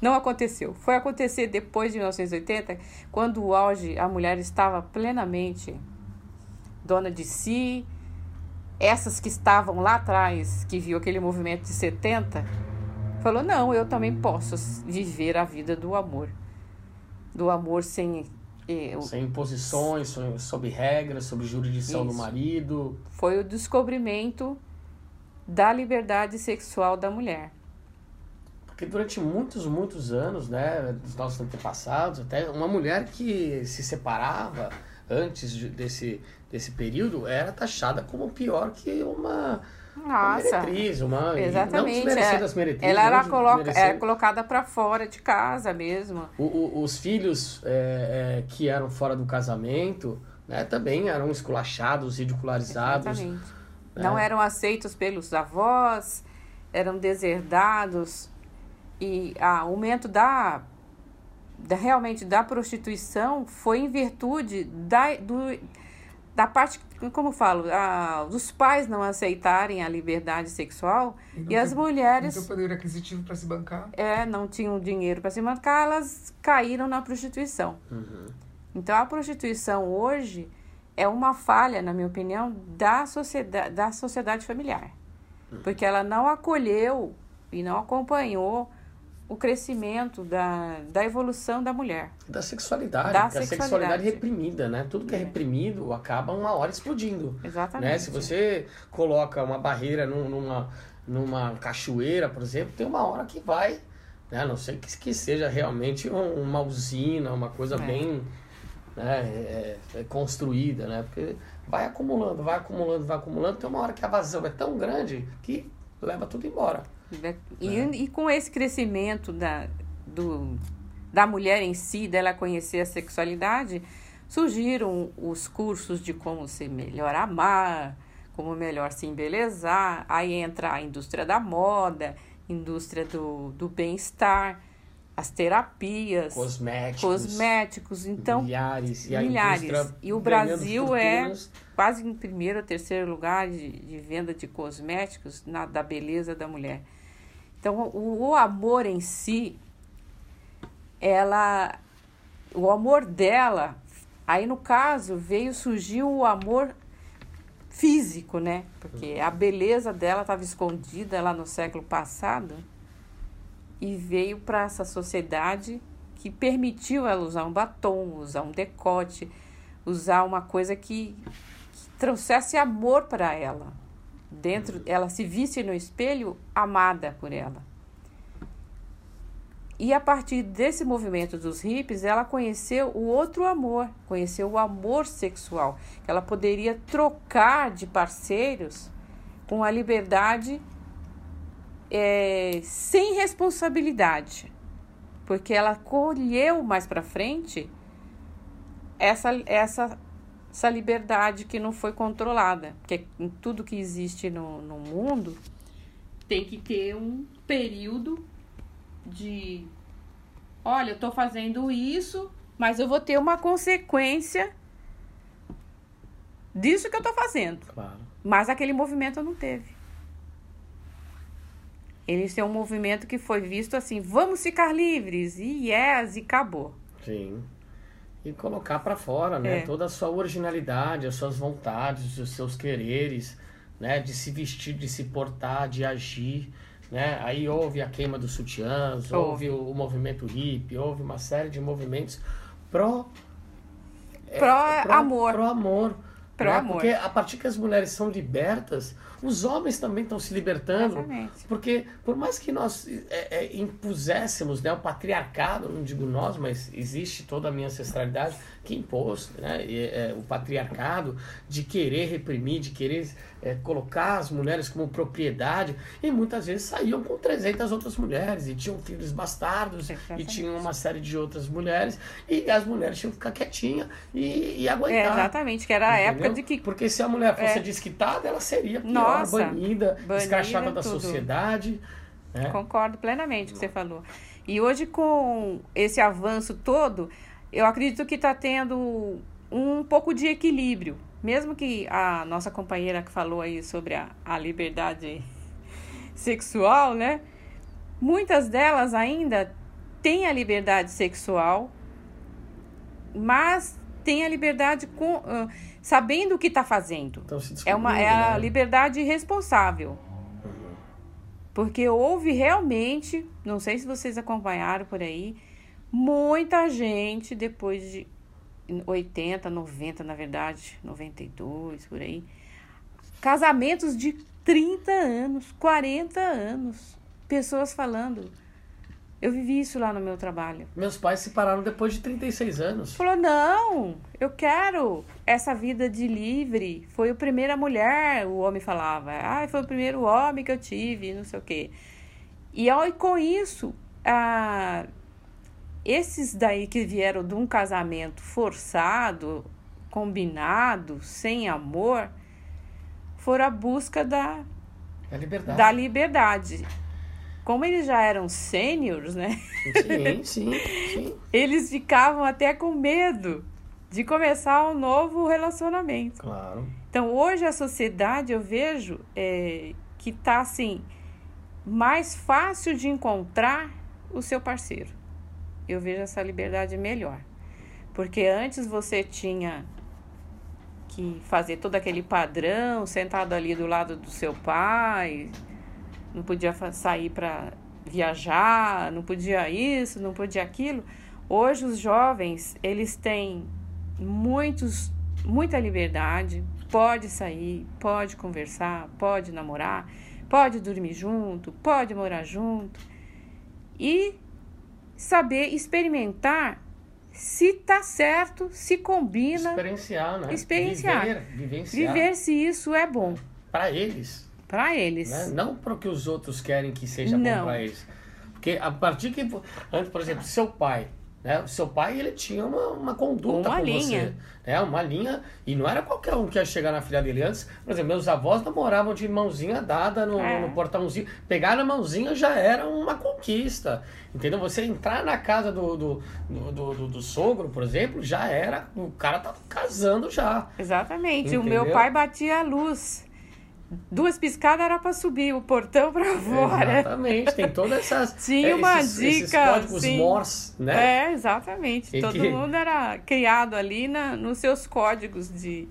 Não aconteceu. Foi acontecer depois de 1980, quando o auge, a mulher estava plenamente dona de si. Essas que estavam lá atrás, que viu aquele movimento de 70, falou: "Não, eu também posso viver a vida do amor. Do amor sem eh, Sem imposições, so- sob regras, sob jurisdição do Isso. marido. foi o descobrimento da liberdade sexual da mulher. Porque durante muitos, muitos anos, né, dos nossos antepassados, até uma mulher que se separava antes de- desse, desse período era taxada como pior que uma, uma Nossa, meretriz, uma... exatamente. Não é. as meretrizes. Ela era, coloca, desmerecendo- era colocada para fora de casa mesmo. O- o- os filhos é, é, que eram fora do casamento né, também eram esculachados, ridicularizados. Exatamente. né? Não eram aceitos pelos avós, eram deserdados. E o aumento da, da realmente da prostituição foi em virtude da, do, da parte, como eu falo, a, dos pais não aceitarem a liberdade sexual não e as tem- mulheres Não poder aquisitivo para se bancar. é, não tinham dinheiro para se mancar, elas caíram na prostituição. Uhum. Então a prostituição hoje é uma falha, na minha opinião, da sociedade, da sociedade familiar. Porque ela não acolheu e não acompanhou o crescimento da, da evolução da mulher. Da sexualidade, Da sexualidade. sexualidade reprimida, né? Tudo que é reprimido acaba uma hora explodindo. Exatamente. Né? Se você coloca uma barreira num- numa, numa cachoeira, por exemplo, tem uma hora que vai, né? A não sei que, que seja realmente um- uma usina, uma coisa É. bem né? é- é construída, né? Porque vai acumulando, vai acumulando, vai acumulando, tem uma hora que a vazão é tão grande que leva tudo embora. Né? E, e com esse crescimento da, do, da mulher em si, dela conhecer a sexualidade, surgiram os cursos de como se melhor amar, como melhor se embelezar. Aí entra a indústria da moda, indústria do, do bem-estar, as terapias, Cosméticos. cosméticos. Então, milhares. E milhares. E o Brasil é quase em primeiro ou terceiro lugar de, de venda de cosméticos na, da beleza da mulher. Então, o, o amor em si, ela, o amor dela, aí no caso veio surgir o amor físico, né? Porque a beleza dela estava escondida lá no século passado e veio para essa sociedade que permitiu ela usar um batom, usar um decote, usar uma coisa que, que trouxesse amor para ela. Dentro, ela se visse no espelho amada por ela. E a partir desse movimento dos hippies, ela conheceu o outro amor, conheceu o amor sexual. que Ela poderia trocar de parceiros com a liberdade é, sem responsabilidade, porque ela colheu mais para frente essa, essa, essa liberdade que não foi controlada, porque em tudo que existe no, no mundo tem que ter um período de olha, eu tô fazendo isso, mas eu vou ter uma consequência disso que eu tô fazendo. Claro. Mas aquele movimento não teve. Eles têm um movimento que foi visto assim, vamos ficar livres, e yes, e acabou. Sim. E colocar para fora, né? É. Toda a sua originalidade, as suas vontades, os seus quereres, né? De se vestir, de se portar, de agir, né? Aí houve a queima dos sutiãs, houve, Houve. o, o movimento hippie, houve uma série de movimentos pró... é, Pró amor. Pró amor. Pró né? Amor. Porque a partir que as mulheres são libertas, os homens também estão se libertando. Exatamente. Porque por mais que nós é, é, impuséssemos né, o patriarcado, não digo nós, mas existe toda a minha ancestralidade que impôs né, é, o patriarcado de querer reprimir, de querer é, colocar as mulheres como propriedade e muitas vezes saíam com 300 outras mulheres e tinham filhos bastardos e tinham uma série de outras mulheres e as mulheres tinham que ficar quietinhas e, e É, aguentar. exatamente, que era a época de que Porque se a mulher fosse É. desquitada, ela seria pior, Nossa, banida, banida, escrachada da tudo. sociedade. Né? Concordo plenamente com o que você falou. E hoje, com esse avanço todo, eu acredito que está tendo um pouco de equilíbrio. Mesmo que a nossa companheira que falou aí sobre a, a liberdade sexual, né? Muitas delas ainda têm a liberdade sexual, mas têm a liberdade com, ah, sabendo o que está fazendo. Então, se É, uma, é a né? liberdade responsável. Porque houve realmente, não sei se vocês acompanharam por aí, muita gente depois de 80, 90, na verdade, 92, por aí. Casamentos de 30 anos, 40 anos. Pessoas falando. Eu vivi isso lá no meu trabalho. Meus pais se separaram depois de 36 anos. Falou, não, eu quero essa vida de livre. Foi a primeira mulher, o homem falava. Ah, foi o primeiro homem que eu tive, não sei o quê. E e com isso, ah, esses daí que vieram de um casamento forçado, combinado, sem amor, foram à busca da, É liberdade. da liberdade. Como eles já eram sêniores, né? Sim, sim, sim. eles ficavam até com medo de começar um novo relacionamento. Claro. Então, hoje a sociedade eu vejo é, que está assim mais fácil de encontrar o seu parceiro. Eu vejo essa liberdade melhor. Porque antes você tinha que fazer todo aquele padrão, sentado ali do lado do seu pai, não podia sair para viajar, não podia isso, não podia aquilo. Hoje os jovens, eles têm muitos muita liberdade, pode sair, pode conversar, pode namorar, pode dormir junto, pode morar junto e saber experimentar se tá certo, se combina, Experienciar, né? Experienciar. Viver, vivenciar. viver se isso é bom Para eles. para eles. Né? Não para o que os outros querem que seja bom Não. para eles. Porque a partir que. Antes, por exemplo, seu pai. Né? O seu pai ele tinha uma, uma conduta Uma com linha. você. Né? Uma linha. E não era qualquer um que ia chegar na filha dele antes. Por exemplo, meus avós namoravam de mãozinha dada no, É. no portãozinho. Pegar na mãozinha já era uma conquista. Entendeu? Você entrar na casa do, do, do, do, do- sogro, por exemplo, já era. O cara tava casando já. Exatamente. O Entendeu? meu pai batia a luz. Duas piscadas era para subir o portão para fora. Exatamente, tem todas essas. Tinha é, uma esses, esses dica, códigos sim. Morse, né? É, exatamente. E Todo que- mundo era criado ali na, nos seus códigos de, de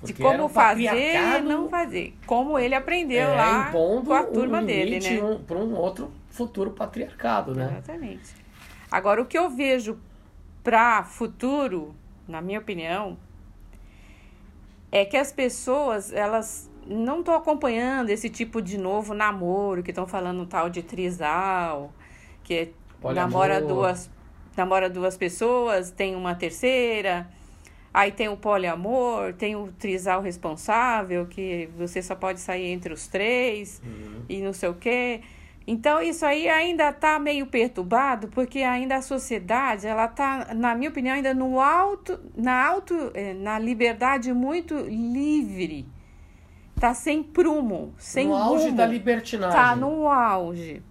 Porque como um fazer e não fazer. Como ele aprendeu é, lá com a turma um dele, né? um, para um outro futuro patriarcado, né? Exatamente. Agora, o que eu vejo para futuro, na minha opinião, é que as pessoas, elas não estão acompanhando esse tipo de novo namoro, que estão falando tal de trisal, que é namora duas, namora duas pessoas, tem uma terceira. Aí tem o poliamor, tem o trisal responsável, que você só pode sair entre os três Uhum. e não sei o quê. Então isso aí ainda está meio perturbado, porque ainda a sociedade, ela está, na minha opinião, ainda no alto, na alto, eh, na liberdade muito livre. Tá sem prumo, sem no auge rumo. da libertinagem. Tá no auge.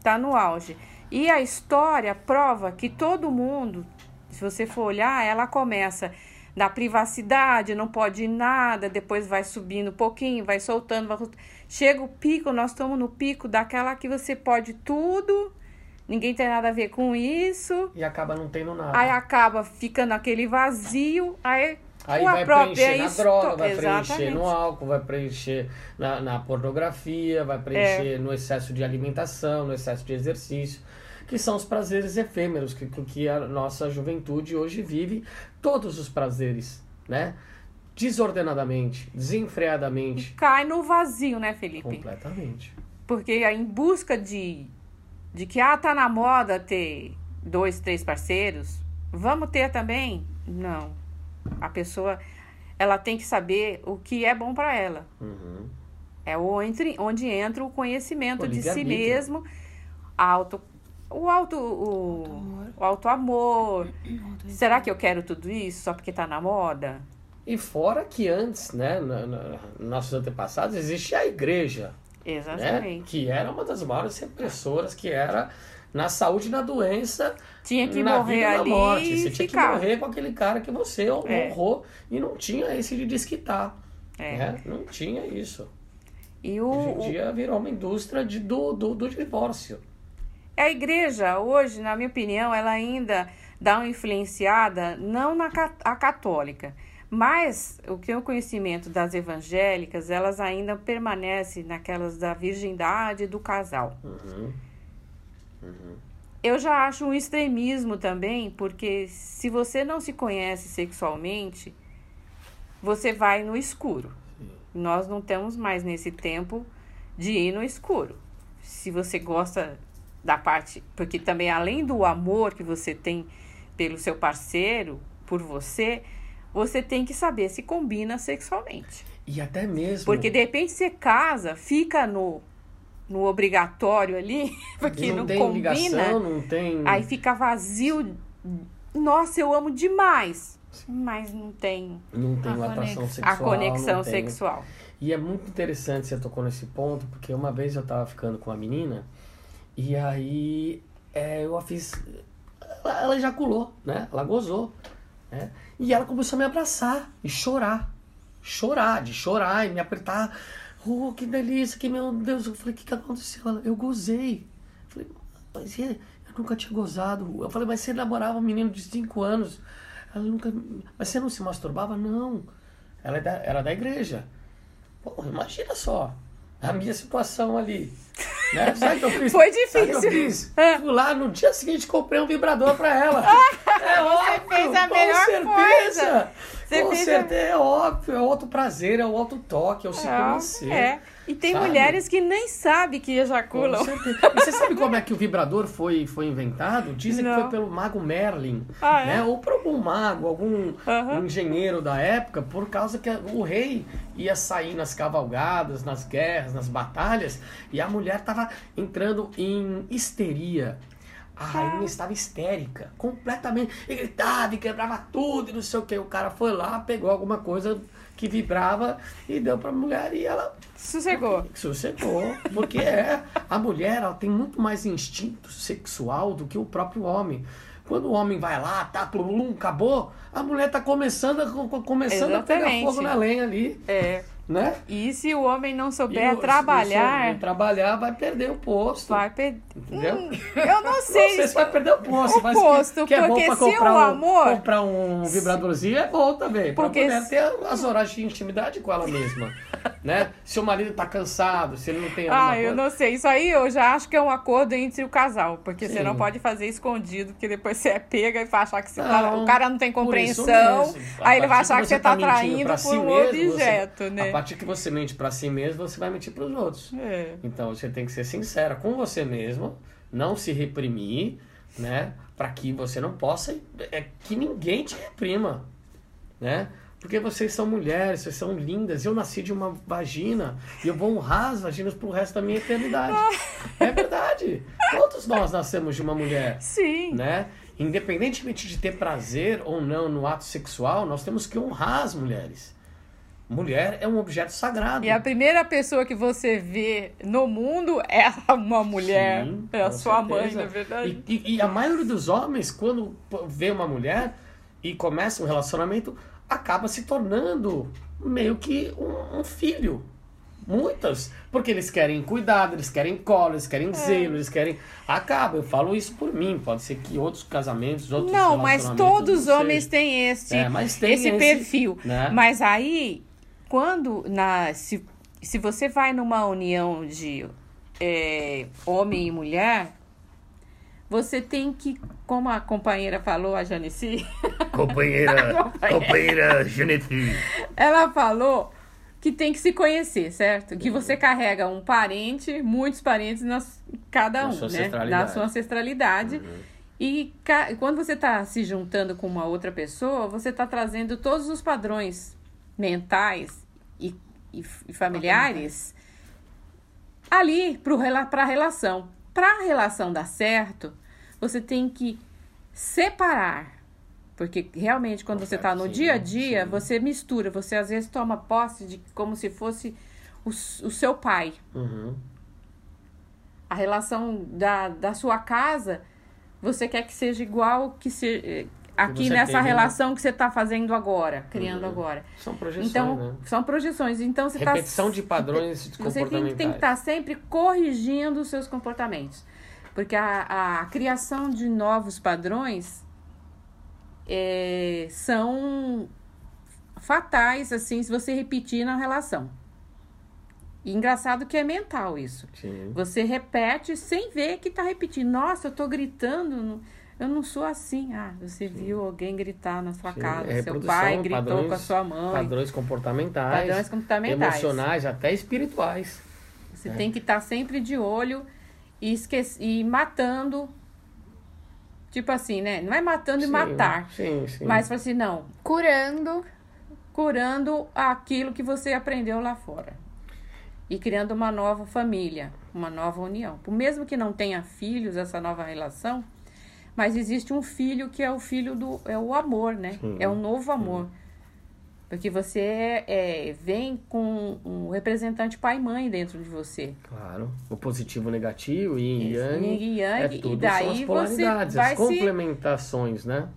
Tá no auge. E a história prova que todo mundo, se você for olhar, ela começa na privacidade, não pode ir nada, depois vai subindo um pouquinho, vai soltando, vai... soltando. chega o pico, nós estamos no pico daquela que você pode tudo, ninguém tem nada a ver com isso, E acaba não tendo nada. aí acaba ficando aquele vazio, aí, Aí vai preencher na droga, vai preencher Exatamente. no álcool, vai preencher na, na pornografia, vai É. preencher no excesso de alimentação, no excesso de exercício, que são os prazeres efêmeros que, que a nossa juventude hoje vive, todos os prazeres, né? Desordenadamente, desenfreadamente, Cai no vazio, né, Felipe? completamente. Porque em busca de, de que, ah, tá na moda ter dois, três parceiros, vamos ter também? Não. A pessoa, ela tem que saber o que é bom para ela. Uhum. É onde, onde entra o conhecimento O de si mesmo, a auto, o auto, o, o auto amor. Será que eu quero tudo isso só porque tá na moda? E fora que antes, né, na, na- nossos antepassados, existia a igreja, né? Exatamente. Que era uma das maiores repressoras, que era na saúde e na doença, Tinha que na morrer vida e na ali morte. Você tinha que morrer com aquele cara que você É. honrou e não tinha esse de desquitar. É. Né? Não tinha isso. E o, Hoje em dia virou uma indústria de, do, do, do divórcio. A igreja, hoje, na minha opinião, ela ainda dá uma influenciada, não na a católica, mas o que é o conhecimento das evangélicas, elas ainda permanecem naquelas da virgindade do casal. Uhum. Eu já acho um extremismo também, porque se você não se conhece sexualmente, você vai no escuro. Nós não estamos mais nesse tempo de ir no escuro. Se você gosta da parte. Porque também, além do amor que você tem pelo seu parceiro, por você, você tem que saber se combina sexualmente. E até mesmo. Porque de repente você casa, fica no, no obrigatório ali, porque não, não, tem combina. ligação, não tem. Aí fica vazio. Nossa, eu amo demais. Mas não tem Não tem A uma atração conexão. sexual. a conexão não tem- sexual. E é muito interessante você tocou nesse ponto, porque uma vez eu tava ficando com uma menina e aí é, eu a fiz. Ela, ela ejaculou, né? Ela gozou. Né? E ela começou a me abraçar e chorar. Chorar, de chorar e me apertar. Oh, que delícia, que meu Deus. Eu falei, o que, que aconteceu? Ela, eu gozei. Eu falei, mas eu nunca tinha gozado. Eu falei, mas você namorava um menino de 5 anos. Ela nunca. Mas você não se masturbava? Não. Ela é da- era da igreja. Pô, imagina só. A minha situação ali. Né? Sabe o que eu fiz? Foi Sabe o que eu difícil. fiz? Fui lá, no dia seguinte comprei um vibrador pra ela. É óbvio, fez a com melhor certeza. coisa. Você com fez a- certeza, é óbvio. É o alto prazer, é o alto toque, é o se É, conhecer. é. E tem sabe? mulheres que nem sabem que ejaculam. certeza. E você sabe como é que o vibrador foi, foi inventado? Dizem que Não. foi pelo mago Merlin, Ah, é? né? Ou por algum mago, algum Aham. engenheiro da época, por causa que o rei ia sair nas cavalgadas, nas guerras, nas batalhas, e a mulher estava entrando em histeria. A rainha estava histérica, completamente. E gritava e quebrava tudo e não sei o que. O cara foi lá, pegou alguma coisa que vibrava e deu pra mulher e ela Sossegou. Sossegou, porque é. A mulher ela tem muito mais instinto sexual do que o próprio homem. Quando o homem vai lá, tá, plum, acabou, a mulher tá começando, a- co- começando a pegar fogo na lenha ali, É. né? E se o homem não souber o- se trabalhar, você trabalhar, vai perder o posto. vai perder. Entendeu? Eu não sei. Não sei se vai perder o posto, O mas que- posto, que, é bom porque pra se o um, amor- comprar um vibradorzinho é bom também, pra Porque mulher se- ter as horas de intimidade com ela mesma, né? Se o marido tá cansado, se ele não tem Ah, eu coisa- não sei. Isso aí eu já acho que é um acordo entre o casal. Porque você Sim. não pode fazer escondido, porque depois você é pega e vai achar que você tá, Não, o cara não tem compreensão. mesmo. Aí ele vai achar que você tá mentindo traindo pra por si um mesmo, você- objeto, né? A partir que você mente pra si mesmo, você vai mentir pros outros. É. Então você tem que ser sincera com você mesmo, não se reprimir, né? Para que você não possa, é, que ninguém te reprima, né? Porque vocês são mulheres, vocês são lindas. Eu nasci de uma vagina e eu vou honrar as vaginas pro resto da minha eternidade. é verdade. Todos nós nascemos de uma mulher Sim. né? Independentemente de ter prazer ou não no ato sexual, nós temos que honrar as mulheres. Mulher é um objeto sagrado. E a primeira pessoa que você vê no mundo é uma mulher. Sim, é a sua mãe, certeza. na verdade. E, e- e a maioria dos homens, quando vê uma mulher e começa um relacionamento, acaba se tornando meio que um, um filho. Muitas. Porque eles querem cuidado, eles querem colo, eles querem É. zelo, eles querem. Acaba, eu falo isso por mim. Pode ser que outros casamentos, outros Não, mas todos os homens têm esse, É, tem esse esse, perfil. né? Mas aí, quando na, se, se você vai numa união de é, homem e mulher, você tem que, como a companheira falou, a Janice, Companheira, companheira Geneti. ela falou que tem que se conhecer, certo? Que você carrega um parente, muitos parentes nas, cada Na um, sua né? ancestralidade. Na sua ancestralidade. E ca- quando você está se juntando com uma outra pessoa, você está trazendo todos os padrões mentais e, e e familiares ali para a relação. Para a relação dar certo, você tem que separar. Porque realmente, quando você está no dia a dia, você mistura, você às vezes toma posse de como se fosse o, o seu pai. Uhum. A relação da, da sua casa, você quer que seja igual que se, aqui nessa teve, né? relação que você está fazendo agora, criando Uhum. agora. São projeções, Então, né? são projeções. Então, você tá Repetição de padrões Você tem, tem que estar sempre corrigindo os seus comportamentos. Porque a, a criação de novos padrões eh, são fatais, assim, se você repetir na relação. E engraçado que é mental isso. Sim. Você repete sem ver que tá repetindo. Nossa, eu tô gritando. não- Eu não sou assim. Ah, você viu alguém gritar na sua Sim, casa. é Seu pai gritou padrões- com a sua mãe. Padrões comportamentais, Padrões comportamentais. emocionais, até espirituais. Você É. tem que estar sempre de olho e, esquece, e matando. Tipo assim, né? Não é matando e Sim, matar. Sim, sim. Mas fala assim, não. Curando. Curando aquilo que você aprendeu lá fora. E criando uma nova família, uma nova união. Por mesmo que não tenha filhos, essa nova relação, mas existe um filho que é o filho do. é o amor, né? É um novo amor. Porque você é, é, vem com um representante pai e mãe dentro de você. Claro. O positivo, o negativo, yin e yang. yin e yang, é e tudo daí são as polaridades, as se- complementações, né?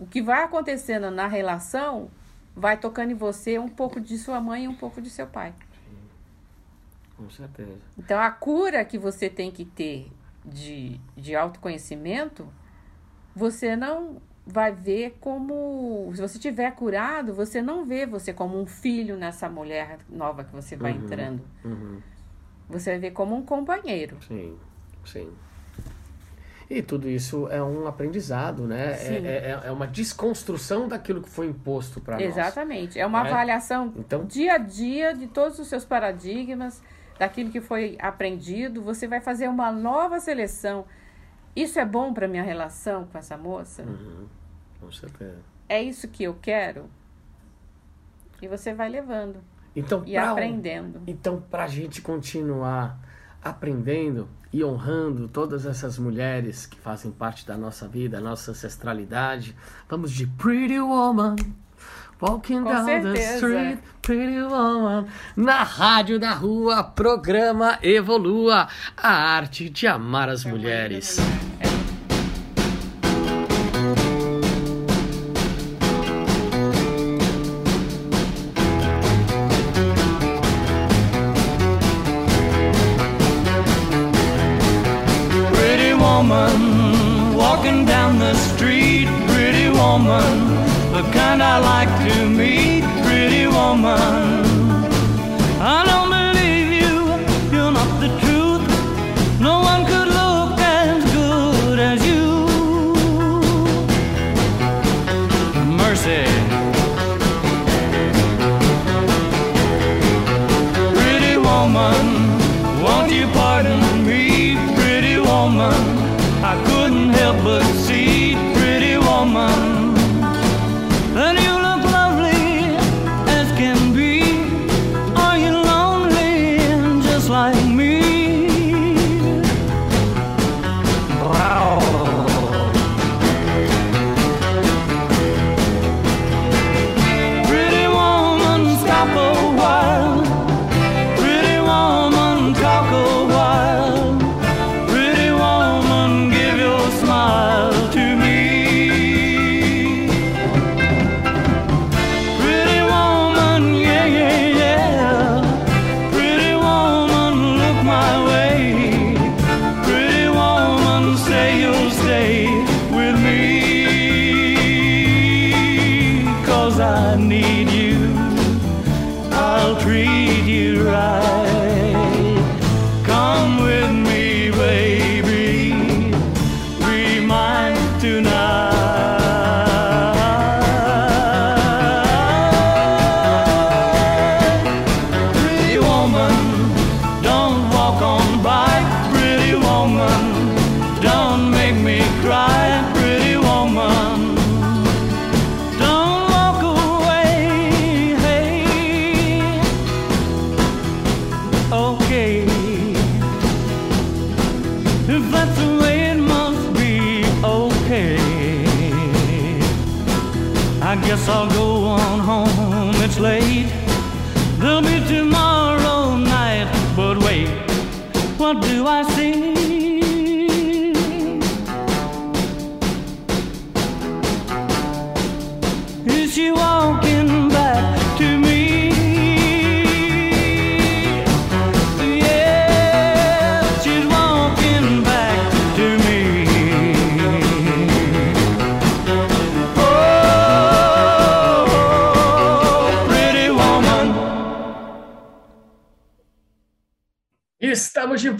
O que vai acontecendo na relação vai tocando em você um pouco de sua mãe e um pouco de seu pai. Com certeza. Então, a cura que você tem que ter de, de autoconhecimento, você não vai ver como. Se você tiver curado, você não vê você como um filho nessa mulher nova que você vai Uhum. entrando. Uhum. Você vai ver como um companheiro. Sim, sim. E tudo isso é um aprendizado, né? Sim. É, é, é uma desconstrução daquilo que foi imposto para nós. Exatamente. É uma Né? avaliação Então- dia a dia de todos os seus paradigmas, daquilo que foi aprendido. Você vai fazer uma nova seleção. Isso é bom para minha relação com essa moça? Uhum. Com certeza. É isso que eu quero? E você vai levando Então, e pra- aprendendo. Então, para a gente continuar aprendendo e honrando todas essas mulheres que fazem parte da nossa vida, nossa ancestralidade, vamos de Pretty Woman. Walking Com down the certeza. street, pretty woman. Na rádio da rua, programa Evolua, a arte de amar as mulheres. Pretty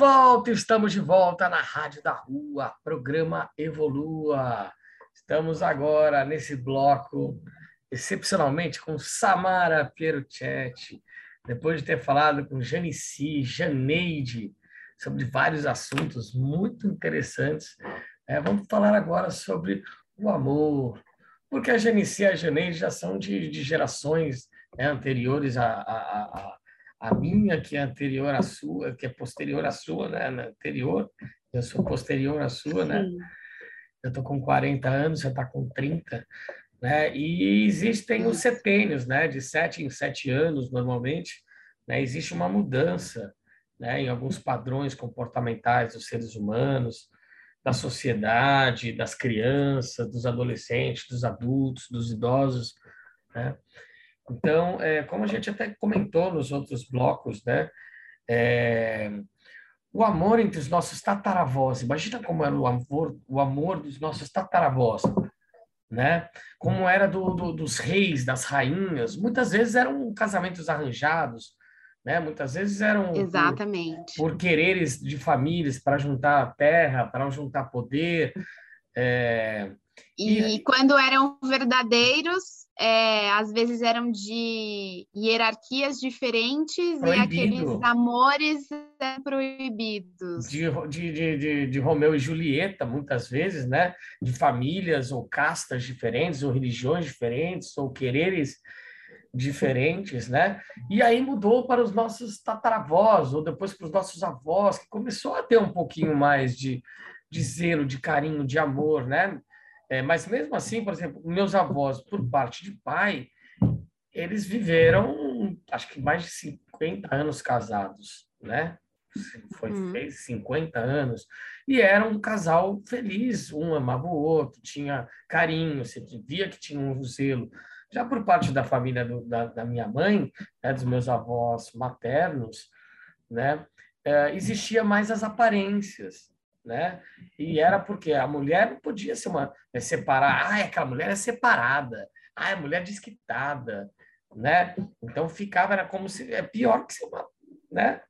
volta, estamos de volta na Rádio da Rua, programa Evolua. Estamos agora nesse bloco, excepcionalmente, com Samara Pieruccetti, depois de ter falado com Janici, Janeide, sobre vários assuntos muito interessantes. é, vamos falar agora sobre o amor, porque a Janici e a Janeide já são de, de gerações né, anteriores a, a, a, a minha, que é anterior à sua, que é posterior à sua, né? Anterior, eu sou posterior à sua, né? Sim. Eu estou com 40 anos, você está com 30, né? E existem os setênios, né? De 7 em 7 anos, normalmente, né? Existe uma mudança, né? Em alguns padrões comportamentais dos seres humanos, da sociedade, das crianças, dos adolescentes, dos adultos, dos idosos, né? Então, é, como a gente até comentou nos outros blocos, né? É, o amor entre os nossos tataravós, imagina como era o amor, o amor dos nossos tataravós, né? Como era do, do, dos reis, das rainhas, muitas vezes eram casamentos arranjados, né? Muitas vezes eram por- Exatamente. por quereres de famílias para juntar terra, para juntar poder, é, E, quando eram verdadeiros, é, às vezes eram de hierarquias diferentes e Proibido. aqueles amores proibidos. de, de, de, de, de Romeu e Julieta, muitas vezes, né? De famílias ou castas diferentes, ou religiões diferentes, ou quereres diferentes, né? E aí mudou para os nossos tataravós, ou depois para os nossos avós, que começou a ter um pouquinho mais de, de zelo, de carinho, de amor, né? É, mas mesmo assim, por exemplo, meus avós, por parte de pai, eles viveram, acho que mais de 50 anos casados, né? Foi Uhum. fez 50 anos e era um casal feliz, um amava o outro, tinha carinho, você via que tinha um zelo. Já por parte da família do- da, da minha mãe, né, dos meus avós maternos, né, eh, existia mais as aparências, né? E era porque a mulher não podia ser uma é, separar, ah, aquela mulher é separada, ah, é mulher desquitada, né? Então ficava era como se é pior que ser uma, né?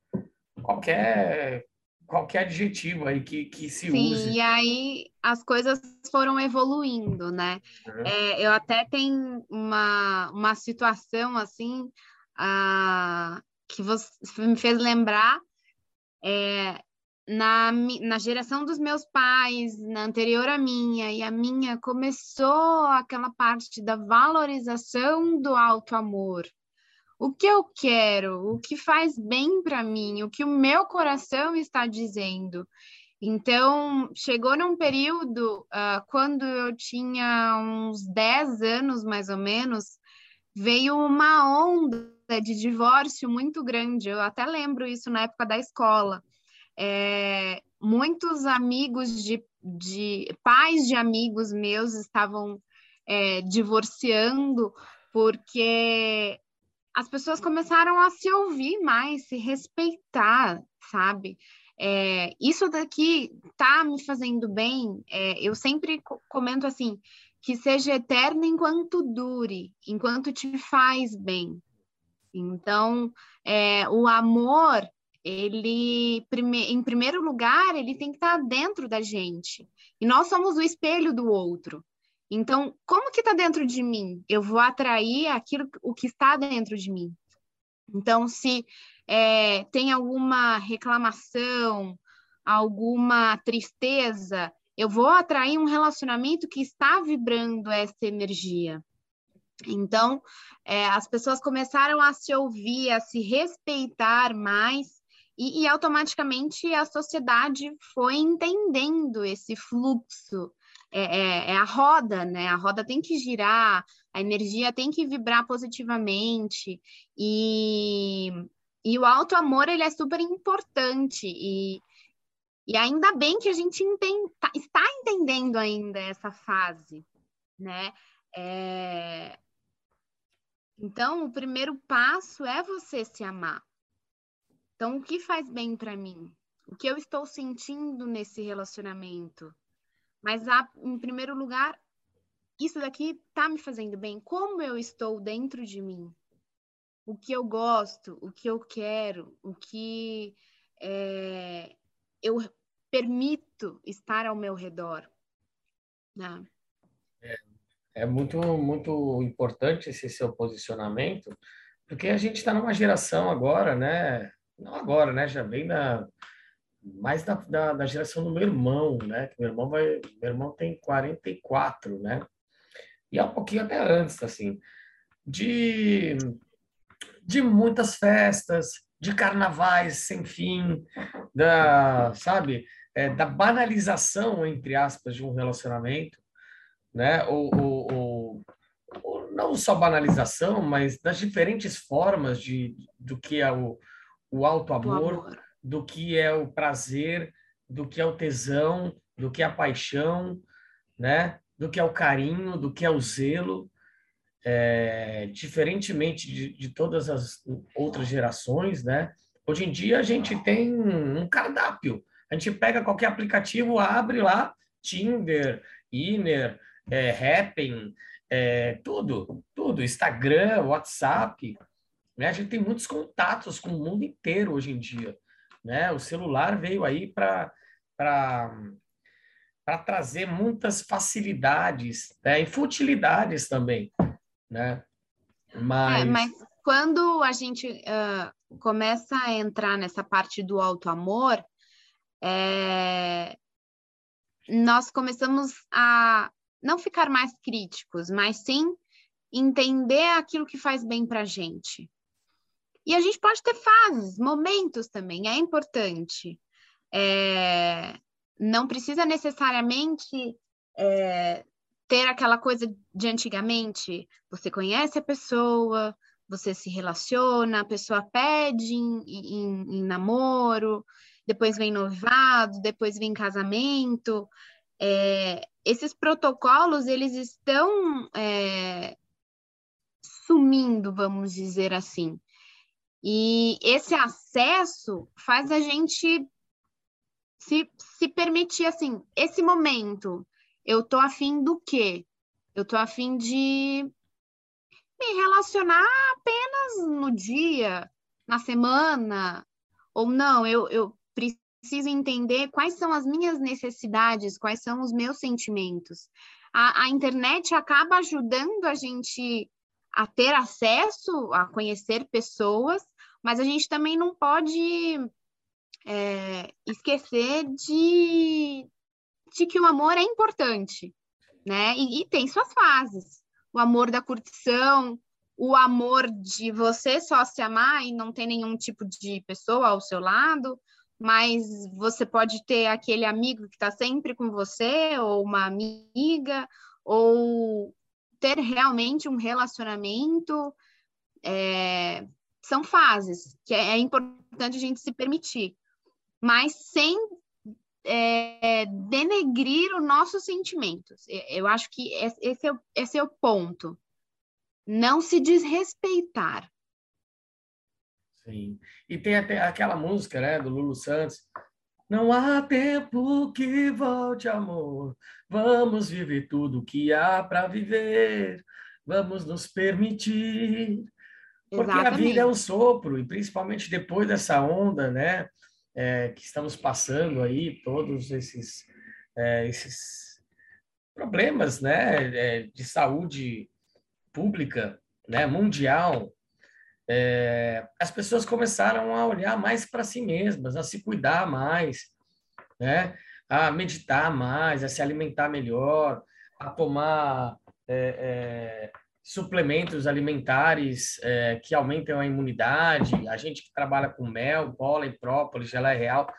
Qualquer qualquer adjetivo aí que, que se Sim, use. e aí as coisas foram evoluindo, né? né? É, eu até tenho uma, uma situação assim ah, que você me fez lembrar é, na, na geração dos meus pais, na anterior à minha, e a minha começou aquela parte da valorização do alto amor. O que eu quero, o que faz bem para mim, o que o meu coração está dizendo. Então, chegou num período, ah, quando eu tinha uns 10 anos, mais ou menos, veio uma onda de divórcio muito grande. Eu até lembro isso na época da escola. É, muitos amigos de, de pais de amigos meus estavam é, divorciando porque as pessoas começaram a se ouvir mais, se respeitar, sabe? É, isso daqui tá me fazendo bem. É, eu sempre co- comento assim, que seja eterno enquanto dure, enquanto te faz bem. Então, é, o amor, ele, em primeiro lugar, ele tem que estar dentro da gente. E nós somos o espelho do outro. Então, como que está dentro de mim? Eu vou atrair aquilo, o que está dentro de mim. Então, se é, tem alguma reclamação, alguma tristeza, eu vou atrair um relacionamento que está vibrando essa energia. Então, é, as pessoas começaram a se ouvir, a se respeitar mais, e, e automaticamente a sociedade foi entendendo esse fluxo é, é, é a roda, né? A roda tem que girar, a energia tem que vibrar positivamente e, e o alto amor ele é super importante e, e ainda bem que a gente tá, está entendendo ainda essa fase, né? É... Então, o primeiro passo é você se amar. Então, o que faz bem para mim? O que eu estou sentindo nesse relacionamento? Mas, em primeiro lugar, isso daqui tá me fazendo bem? Como eu estou dentro de mim? O que eu gosto, o que eu quero, o que é, eu permito estar ao meu redor. Né? É, é muito, muito importante esse seu posicionamento, porque a gente está numa geração agora, né? Não agora, né? Já vem da mais da, da, da, geração do meu irmão, né? Meu irmão vai, meu irmão tem 44, né? E é um pouquinho até antes, assim, de de muitas festas, de carnavais sem fim, da, sabe, é, da banalização entre aspas de um relacionamento, né? Ou, ou, não só banalização, mas das diferentes formas de do que é o, o alto amor. do que é o prazer, do que é o tesão, do que é a paixão, né? Do que é o carinho, do que é o zelo. É, diferentemente de, de todas as outras gerações, né? Hoje em dia a gente tem um cardápio. A gente pega qualquer aplicativo, abre lá, Tinder, Inner, é, Happn, é, tudo, tudo, Instagram, WhatsApp. Né? A gente tem muitos contatos com o mundo inteiro hoje em dia. Né? O celular veio aí para trazer muitas facilidades né? e futilidades também. Né? Mas... É, mas quando a gente uh, começa a entrar nessa parte do alto amor, é... nós começamos a não ficar mais críticos, mas sim entender aquilo que faz bem para a gente. E a gente pode ter fases, momentos também, é importante. É, não precisa necessariamente é, ter aquela coisa de antigamente. Você conhece a pessoa, você se relaciona, a pessoa pede em, em, em namoro, depois vem noivado, depois vem casamento. É, esses protocolos, eles estão é, sumindo, vamos dizer assim. E esse acesso faz a gente se, se permitir, assim, esse momento, eu tô afim do quê? Eu tô afim de me relacionar apenas no dia, na semana, ou não, eu, eu preciso entender quais são as minhas necessidades, quais são os meus sentimentos. A, a internet acaba ajudando a gente a ter acesso, a conhecer pessoas, mas a gente também não pode é, esquecer de, de que o amor é importante, né? E, e tem suas fases. O amor da curtição, o amor de você só se amar e não ter nenhum tipo de pessoa ao seu lado, mas você pode ter aquele amigo que está sempre com você, ou uma amiga, ou ter realmente um relacionamento. É, são fases que é, é importante a gente se permitir, mas sem é, denegrir os nossos sentimentos. Eu acho que esse é, o, esse é o ponto. Não se desrespeitar. Sim. E tem até aquela música, né, do Lulu Santos. Não há tempo que volte, amor. Vamos viver tudo que há para viver. Vamos nos permitir porque Exatamente. a vida é um sopro, e principalmente depois dessa onda, né, é, que estamos passando aí, todos esses, é, esses problemas, né, é, de saúde pública, né, mundial, é, as pessoas começaram a olhar mais para si mesmas, a se cuidar mais, né, a meditar mais, a se alimentar melhor, a tomar é, é, suplementos alimentares é, que aumentam a imunidade, a gente que trabalha com mel, pólen, própolis, geleia real,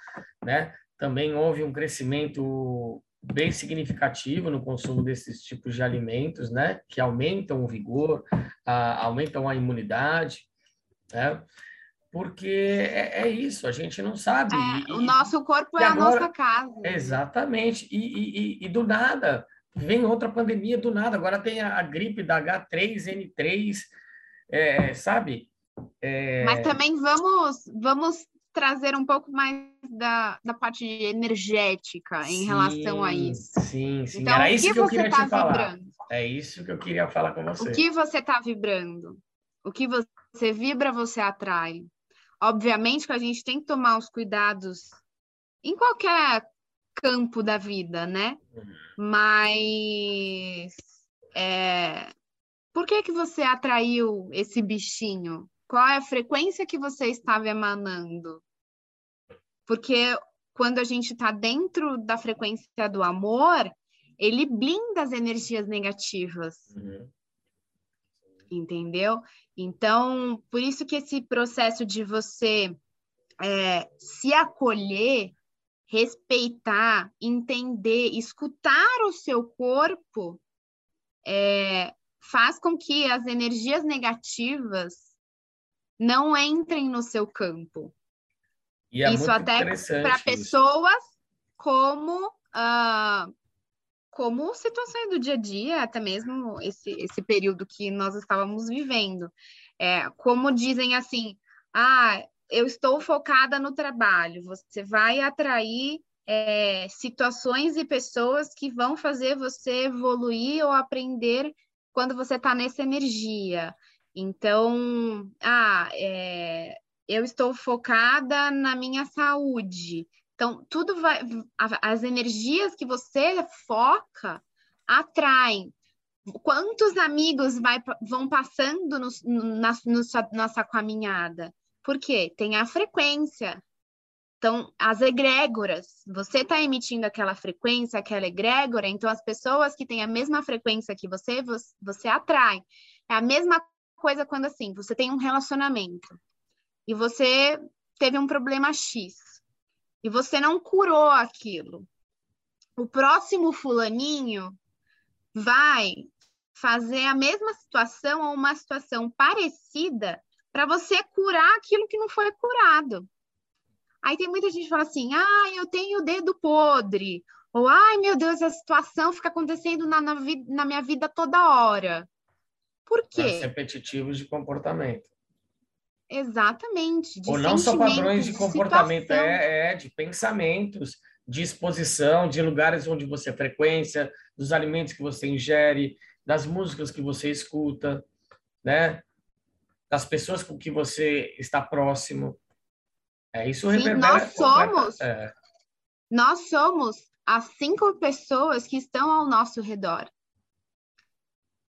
né? Também houve um crescimento bem significativo no consumo desses tipos de alimentos, né? Que aumentam o vigor, a, aumentam a imunidade, né? Porque é, é isso, a gente não sabe. É, E- o nosso corpo é a agora- nossa casa. Exatamente. E- e- e do nada, vem outra pandemia do nada. Agora tem a, a gripe da H3N3, é, sabe? É, Mas também vamos, vamos trazer um pouco mais da, da parte energética em relação a sim, isso. Sim, sim. Então, Era isso que que eu queria está te falar. vibrando? É isso que eu queria falar com você. O que você está vibrando? O que você vibra, você atrai. Obviamente que a gente tem que tomar os cuidados em qualquer campo da vida, né? Mas é, por que que você atraiu esse bichinho? Qual é a frequência que você estava emanando? Porque quando a gente está dentro da frequência do amor, ele blinda as energias negativas Uhum. entendeu? Então, por isso que esse processo de você é, se acolher, respeitar, entender, escutar o seu corpo, é, faz com que as energias negativas não entrem no seu campo. E é isso até para pessoas como ah, como situações do dia a dia, até mesmo esse, esse período que nós estávamos vivendo. É, como dizem assim, ah, eu estou focada no trabalho, você vai atrair é, situações e pessoas que vão fazer você evoluir ou aprender quando você está nessa energia. Então, ah, é, eu estou focada na minha saúde. Então, tudo vai. As energias que você foca atraem. Quantos amigos vai, vão passando no, na no nossa caminhada? Por quê? Tem a frequência. Então, as egrégoras, você está emitindo aquela frequência, aquela egrégora, então as pessoas que têm a mesma frequência que você, você, você atrai. É a mesma coisa quando assim, você tem um relacionamento e você teve um problema X e você não curou aquilo. O próximo fulaninho vai fazer a mesma situação ou uma situação parecida para você curar aquilo que não foi curado. Aí tem muita gente que fala assim: ah, eu tenho o dedo podre. Ou, ai, meu Deus, a situação fica acontecendo na, na, na minha vida toda hora. Por quê? repetitivos de comportamento. Exatamente. de Ou não só padrões de comportamento, situação. é, é de pensamentos, de exposição, de lugares onde você frequência, dos alimentos que você ingere, das músicas que você escuta, né? Das pessoas com que você está próximo. É isso Sim, nós somos. é, Nós somos as cinco pessoas que estão ao nosso redor.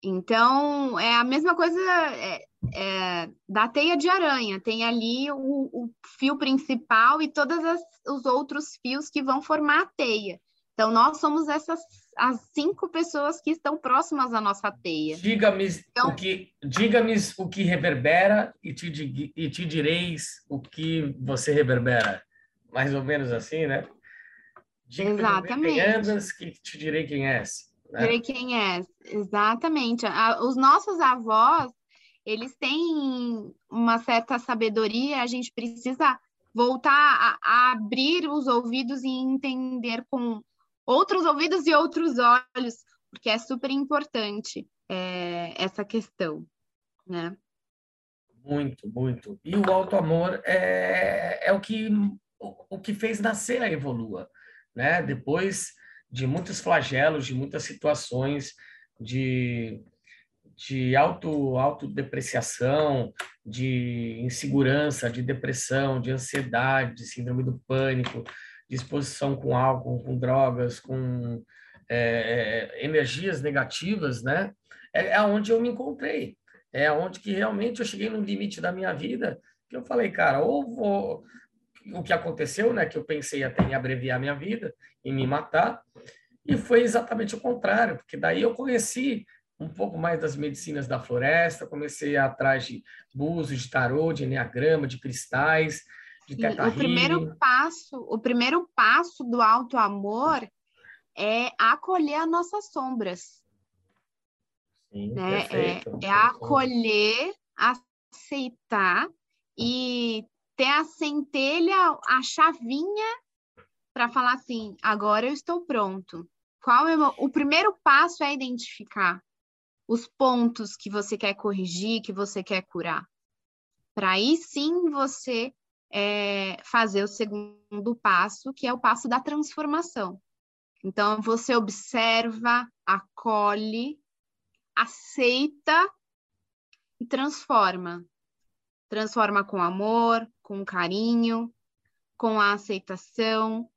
Então, é a mesma coisa é, é, da teia de aranha. Tem ali o, o fio principal e todos os outros fios que vão formar a teia. Então, nós somos essas as cinco pessoas que estão próximas à nossa teia. Diga-me Então- o que diga-me o que reverbera e te, e te direis o que você reverbera. Mais ou menos assim, né? Diga-me Exatamente. quem andas que te direi quem és. né? Direi quem é, exatamente. Os nossos avós, eles têm uma certa sabedoria, a gente precisa voltar a, a abrir os ouvidos e entender com outros ouvidos e outros olhos, porque é super importante é, essa questão, né? Muito, muito. E o auto-amor é, é o, que, o que fez nascer a Evolua, né? Depois de muitos flagelos, de muitas situações de, de auto, autodepreciação, de insegurança, de depressão, de ansiedade, de síndrome do pânico, exposição com álcool, com drogas, com é, energias negativas, né? É, é onde eu me encontrei é onde que realmente eu cheguei no limite da minha vida, que eu falei, cara, ou vou o que aconteceu, né, que eu pensei até em abreviar minha vida, em me matar, e foi exatamente o contrário, porque daí eu conheci um pouco mais das medicinas da floresta, comecei a atrás de búzios, de tarô, de enneagrama, de cristais, de o primeiro passo, o primeiro passo do auto amor é acolher as nossas sombras, Sim, né? É, perfeito, é perfeito. acolher, aceitar e ter a centelha, a chavinha para falar assim, agora eu estou pronto. Qual é o, o primeiro passo é identificar os pontos que você quer corrigir, que você quer curar. Para aí sim você é, fazer o segundo passo, que é o passo da transformação. Então, você observa, acolhe, aceita e transforma. Transforma com amor, com carinho, com a aceitação.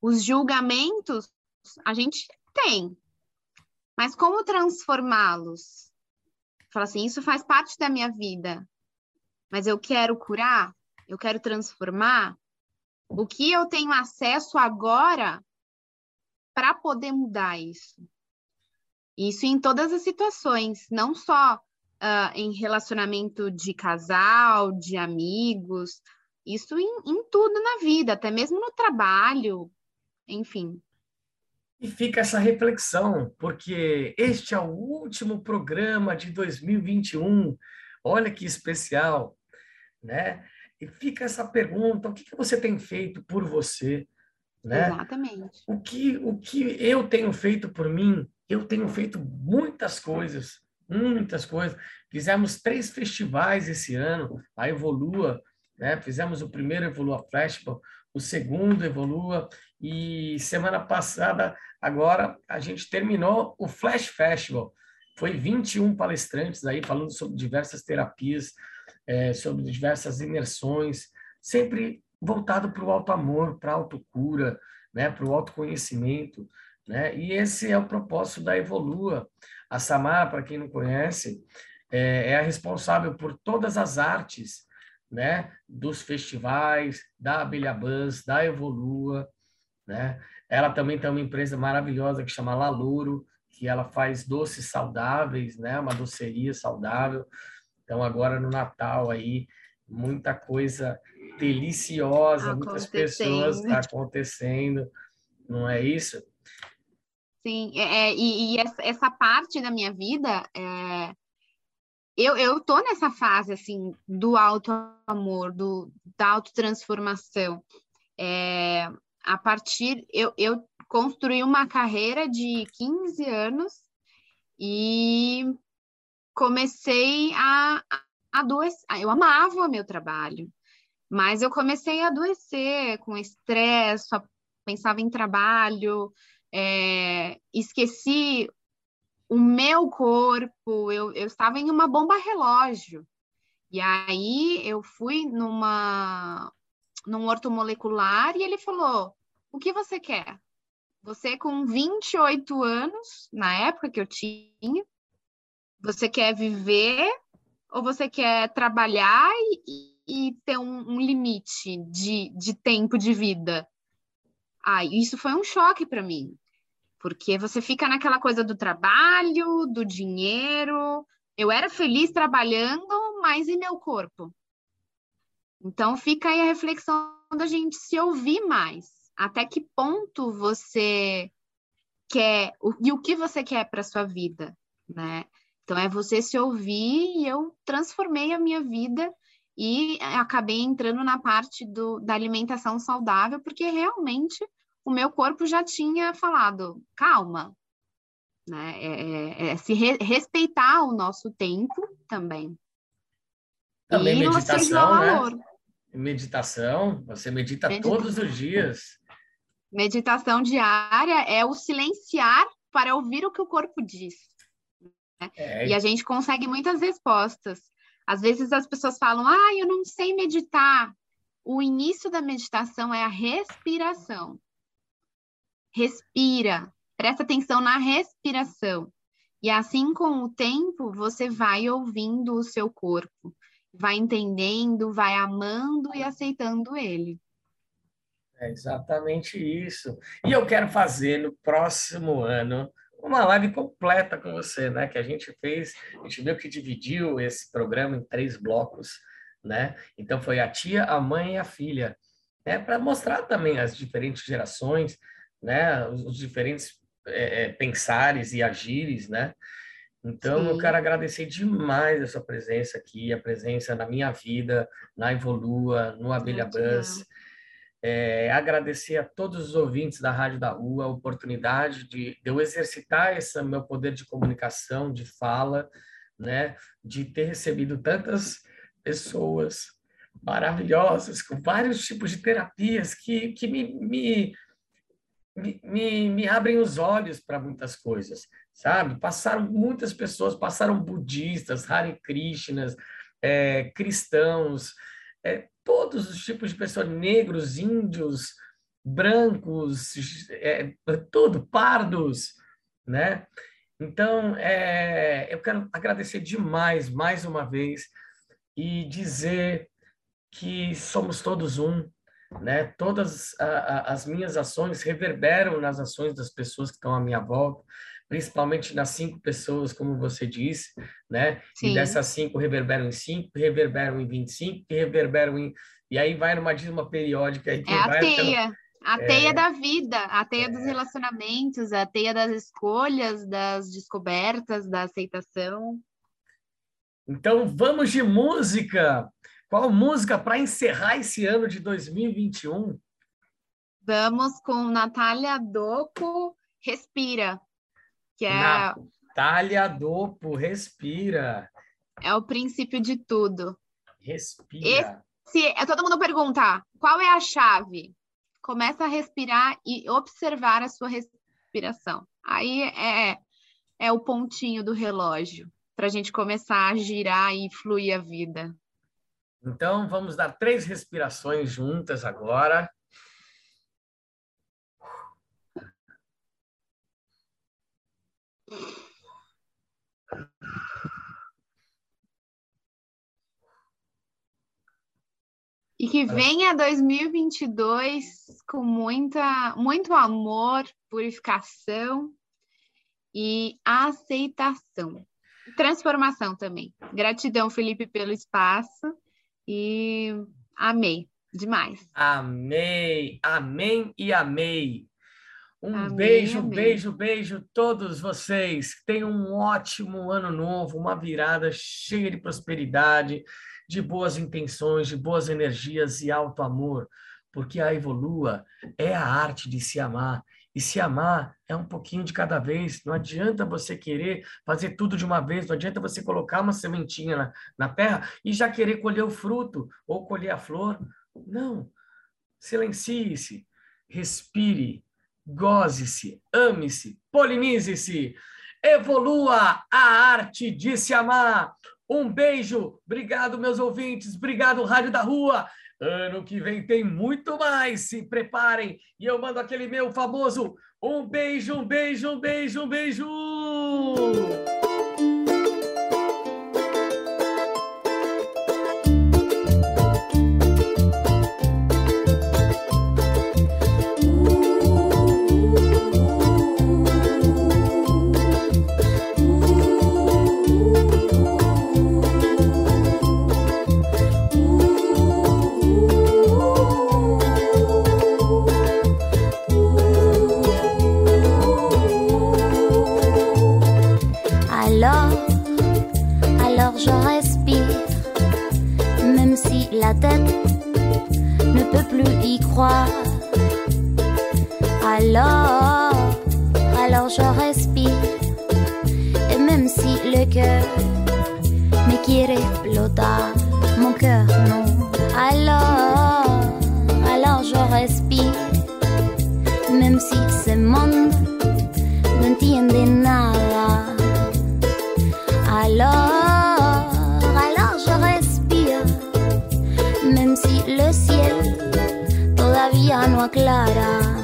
Os julgamentos a gente tem, mas como transformá-los? Fala assim, isso faz parte da minha vida, mas eu quero curar, eu quero transformar. O que eu tenho acesso agora para poder mudar isso? Isso em todas as situações, não só ah, em relacionamento de casal, de amigos, isso em, em tudo na vida, até mesmo no trabalho, enfim. E fica essa reflexão, porque este é o último programa de 2021. Olha que especial, né? E fica essa pergunta: o que que você tem feito por você, né? Exatamente. O que, o que eu tenho feito por mim? Eu tenho feito muitas coisas, muitas coisas. Fizemos três festivais esse ano, a Evolua, né? Fizemos o primeiro Evolua Festival, o segundo Evolua, e semana passada, agora, a gente terminou o Flash Festival. Foi 21 palestrantes aí falando sobre diversas terapias, eh, sobre diversas imersões, sempre voltado para o alto amor, para a autocura, né? para o autoconhecimento. Né? E esse é o propósito da Evolua. A Samar, para quem não conhece, é, é a responsável por todas as artes né? dos festivais, da Abelha Buzz, da Evolua. Né? Ela também tem uma empresa maravilhosa que chama Lalouro, que ela faz doces saudáveis, né? uma doceria saudável. Então, agora no Natal aí, muita coisa deliciosa, muitas pessoas Acontecendo. acontecendo, não é isso? Sim, é, é, e, e essa, essa parte da minha vida, é, eu, eu tô nessa fase, assim, do auto-amor, do, da autotransformação. É, a partir, eu, eu construí uma carreira de 15 anos e comecei a, a adoecer. Eu amava meu trabalho, mas eu comecei a adoecer com estresse, pensava em trabalho, é, esqueci o meu corpo, eu, eu estava em uma bomba relógio. E aí eu fui numa num ortomolecular e ele falou: "O que você quer? Você com 28 anos, na época que eu tinha, você quer viver ou você quer trabalhar e, e ter um, um limite de, de tempo de vida?" Ah, isso foi um choque para mim, porque você fica naquela coisa do trabalho, do dinheiro. Eu era feliz trabalhando, mas e meu corpo? Então fica aí a reflexão da gente se ouvir mais. Até que ponto você quer e o que você quer para sua vida, né? Então é você se ouvir e eu transformei a minha vida e acabei entrando na parte do, da alimentação saudável, porque realmente o meu corpo já tinha falado, calma, né? É, é- é se re- respeitar o nosso tempo também. Também e meditação, né? Meditação, você medita Meditação. todos os dias. Meditação diária é o silenciar para ouvir o que o corpo diz. É, E a gente consegue muitas respostas. Às vezes as pessoas falam, ah, eu não sei meditar. O início da meditação é a respiração. Respira, presta atenção na respiração. E assim, com o tempo, você vai ouvindo o seu corpo, vai entendendo, vai amando e aceitando ele. É exatamente isso. E eu quero fazer no próximo ano uma live completa com você, né? Que a gente fez, a gente meio que dividiu esse programa em três blocos, né? Então foi a tia, a mãe e a filha, né? Para mostrar também as diferentes gerações, né? Os, os diferentes é, é, pensares e agires, né? Então, eu Sim. quero agradecer demais a sua presença aqui, a presença na minha vida, na Evolua, no Abelha. Buzz. É, agradecer a todos os ouvintes da Rádio da Rua a oportunidade de, de eu exercitar esse meu poder de comunicação, de fala, né? De ter recebido tantas pessoas maravilhosas, com vários tipos de terapias que, que me, me, me, me, abrem os olhos para muitas coisas, sabe? Passaram muitas pessoas, passaram budistas, Hare Krishnas, é, cristãos, é, todos os tipos de pessoas, negros, índios, brancos, é, tudo, pardos, né? Então, é, eu quero agradecer demais, mais uma vez, e dizer que somos todos um, né? Todas a, a, as minhas ações reverberam nas ações das pessoas que estão à minha volta, principalmente nas cinco pessoas, como você disse, né? Sim. E dessas cinco reverberam em cinco, reverberam em 25, que reverberam em... E aí vai numa dízima periódica aí que É a vai... teia. A É. teia da vida, a teia dos relacionamentos, a teia das escolhas, das descobertas, da aceitação. Então vamos de música! Qual música para encerrar esse ano de 2021? Vamos com Natália Doco, Respira, que é, Natália Dopo, respira, é o princípio de tudo. respira. Se é, todo mundo pergunta, qual é a chave? Começa a respirar e observar a sua respiração. Aí é, é o pontinho do relógio para a gente começar a girar e fluir a vida. Então vamos dar três respirações juntas agora. E que venha 2022 com muita, muito amor, purificação e aceitação. Transformação também. Gratidão, Felipe, pelo espaço e amei demais. Amei, amém e amei. Um Amém, beijo, amém. beijo, beijo todos vocês. Tenham um ótimo ano novo, uma virada cheia de prosperidade, de boas intenções, de boas energias e alto amor, porque a Evolua é a arte de se amar. E se amar é um pouquinho de cada vez. Não adianta você querer fazer tudo de uma vez, não adianta você colocar uma sementinha na, na terra e já querer colher o fruto ou colher a flor. Não. Silencie-se, respire, goze-se, ame-se, polinize-se, evolua a arte de se amar. Um beijo, obrigado, meus ouvintes, obrigado, Rádio da Rua. Ano que vem tem muito mais, se preparem. E eu mando aquele meu famoso um beijo, um beijo, um beijo, um beijo. Même si ce monde no entiende nada. Alors, alors je respire, même si le ciel todavía no aclara.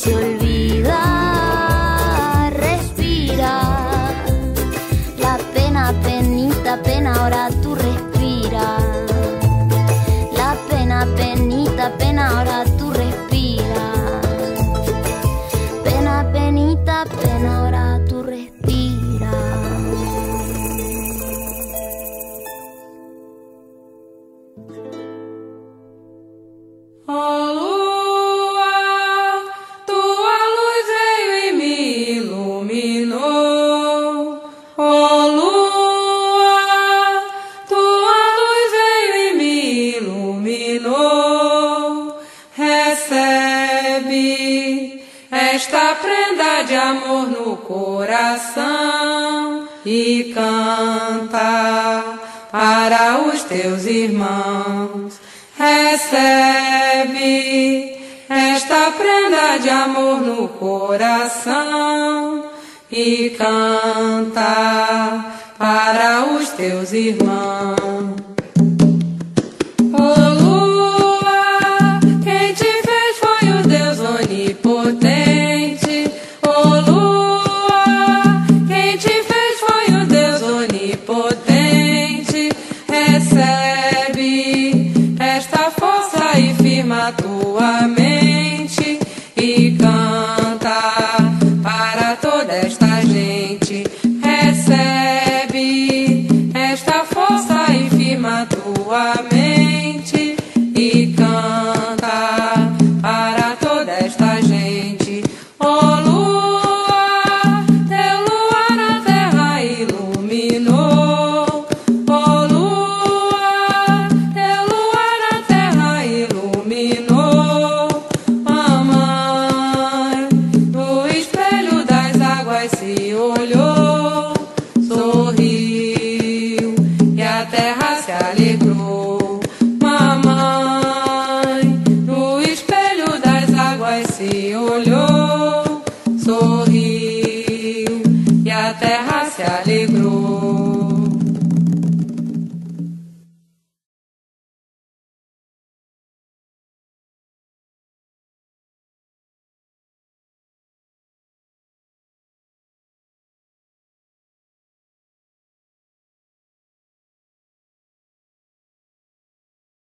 se olvide. Coração e canta para os teus irmãos.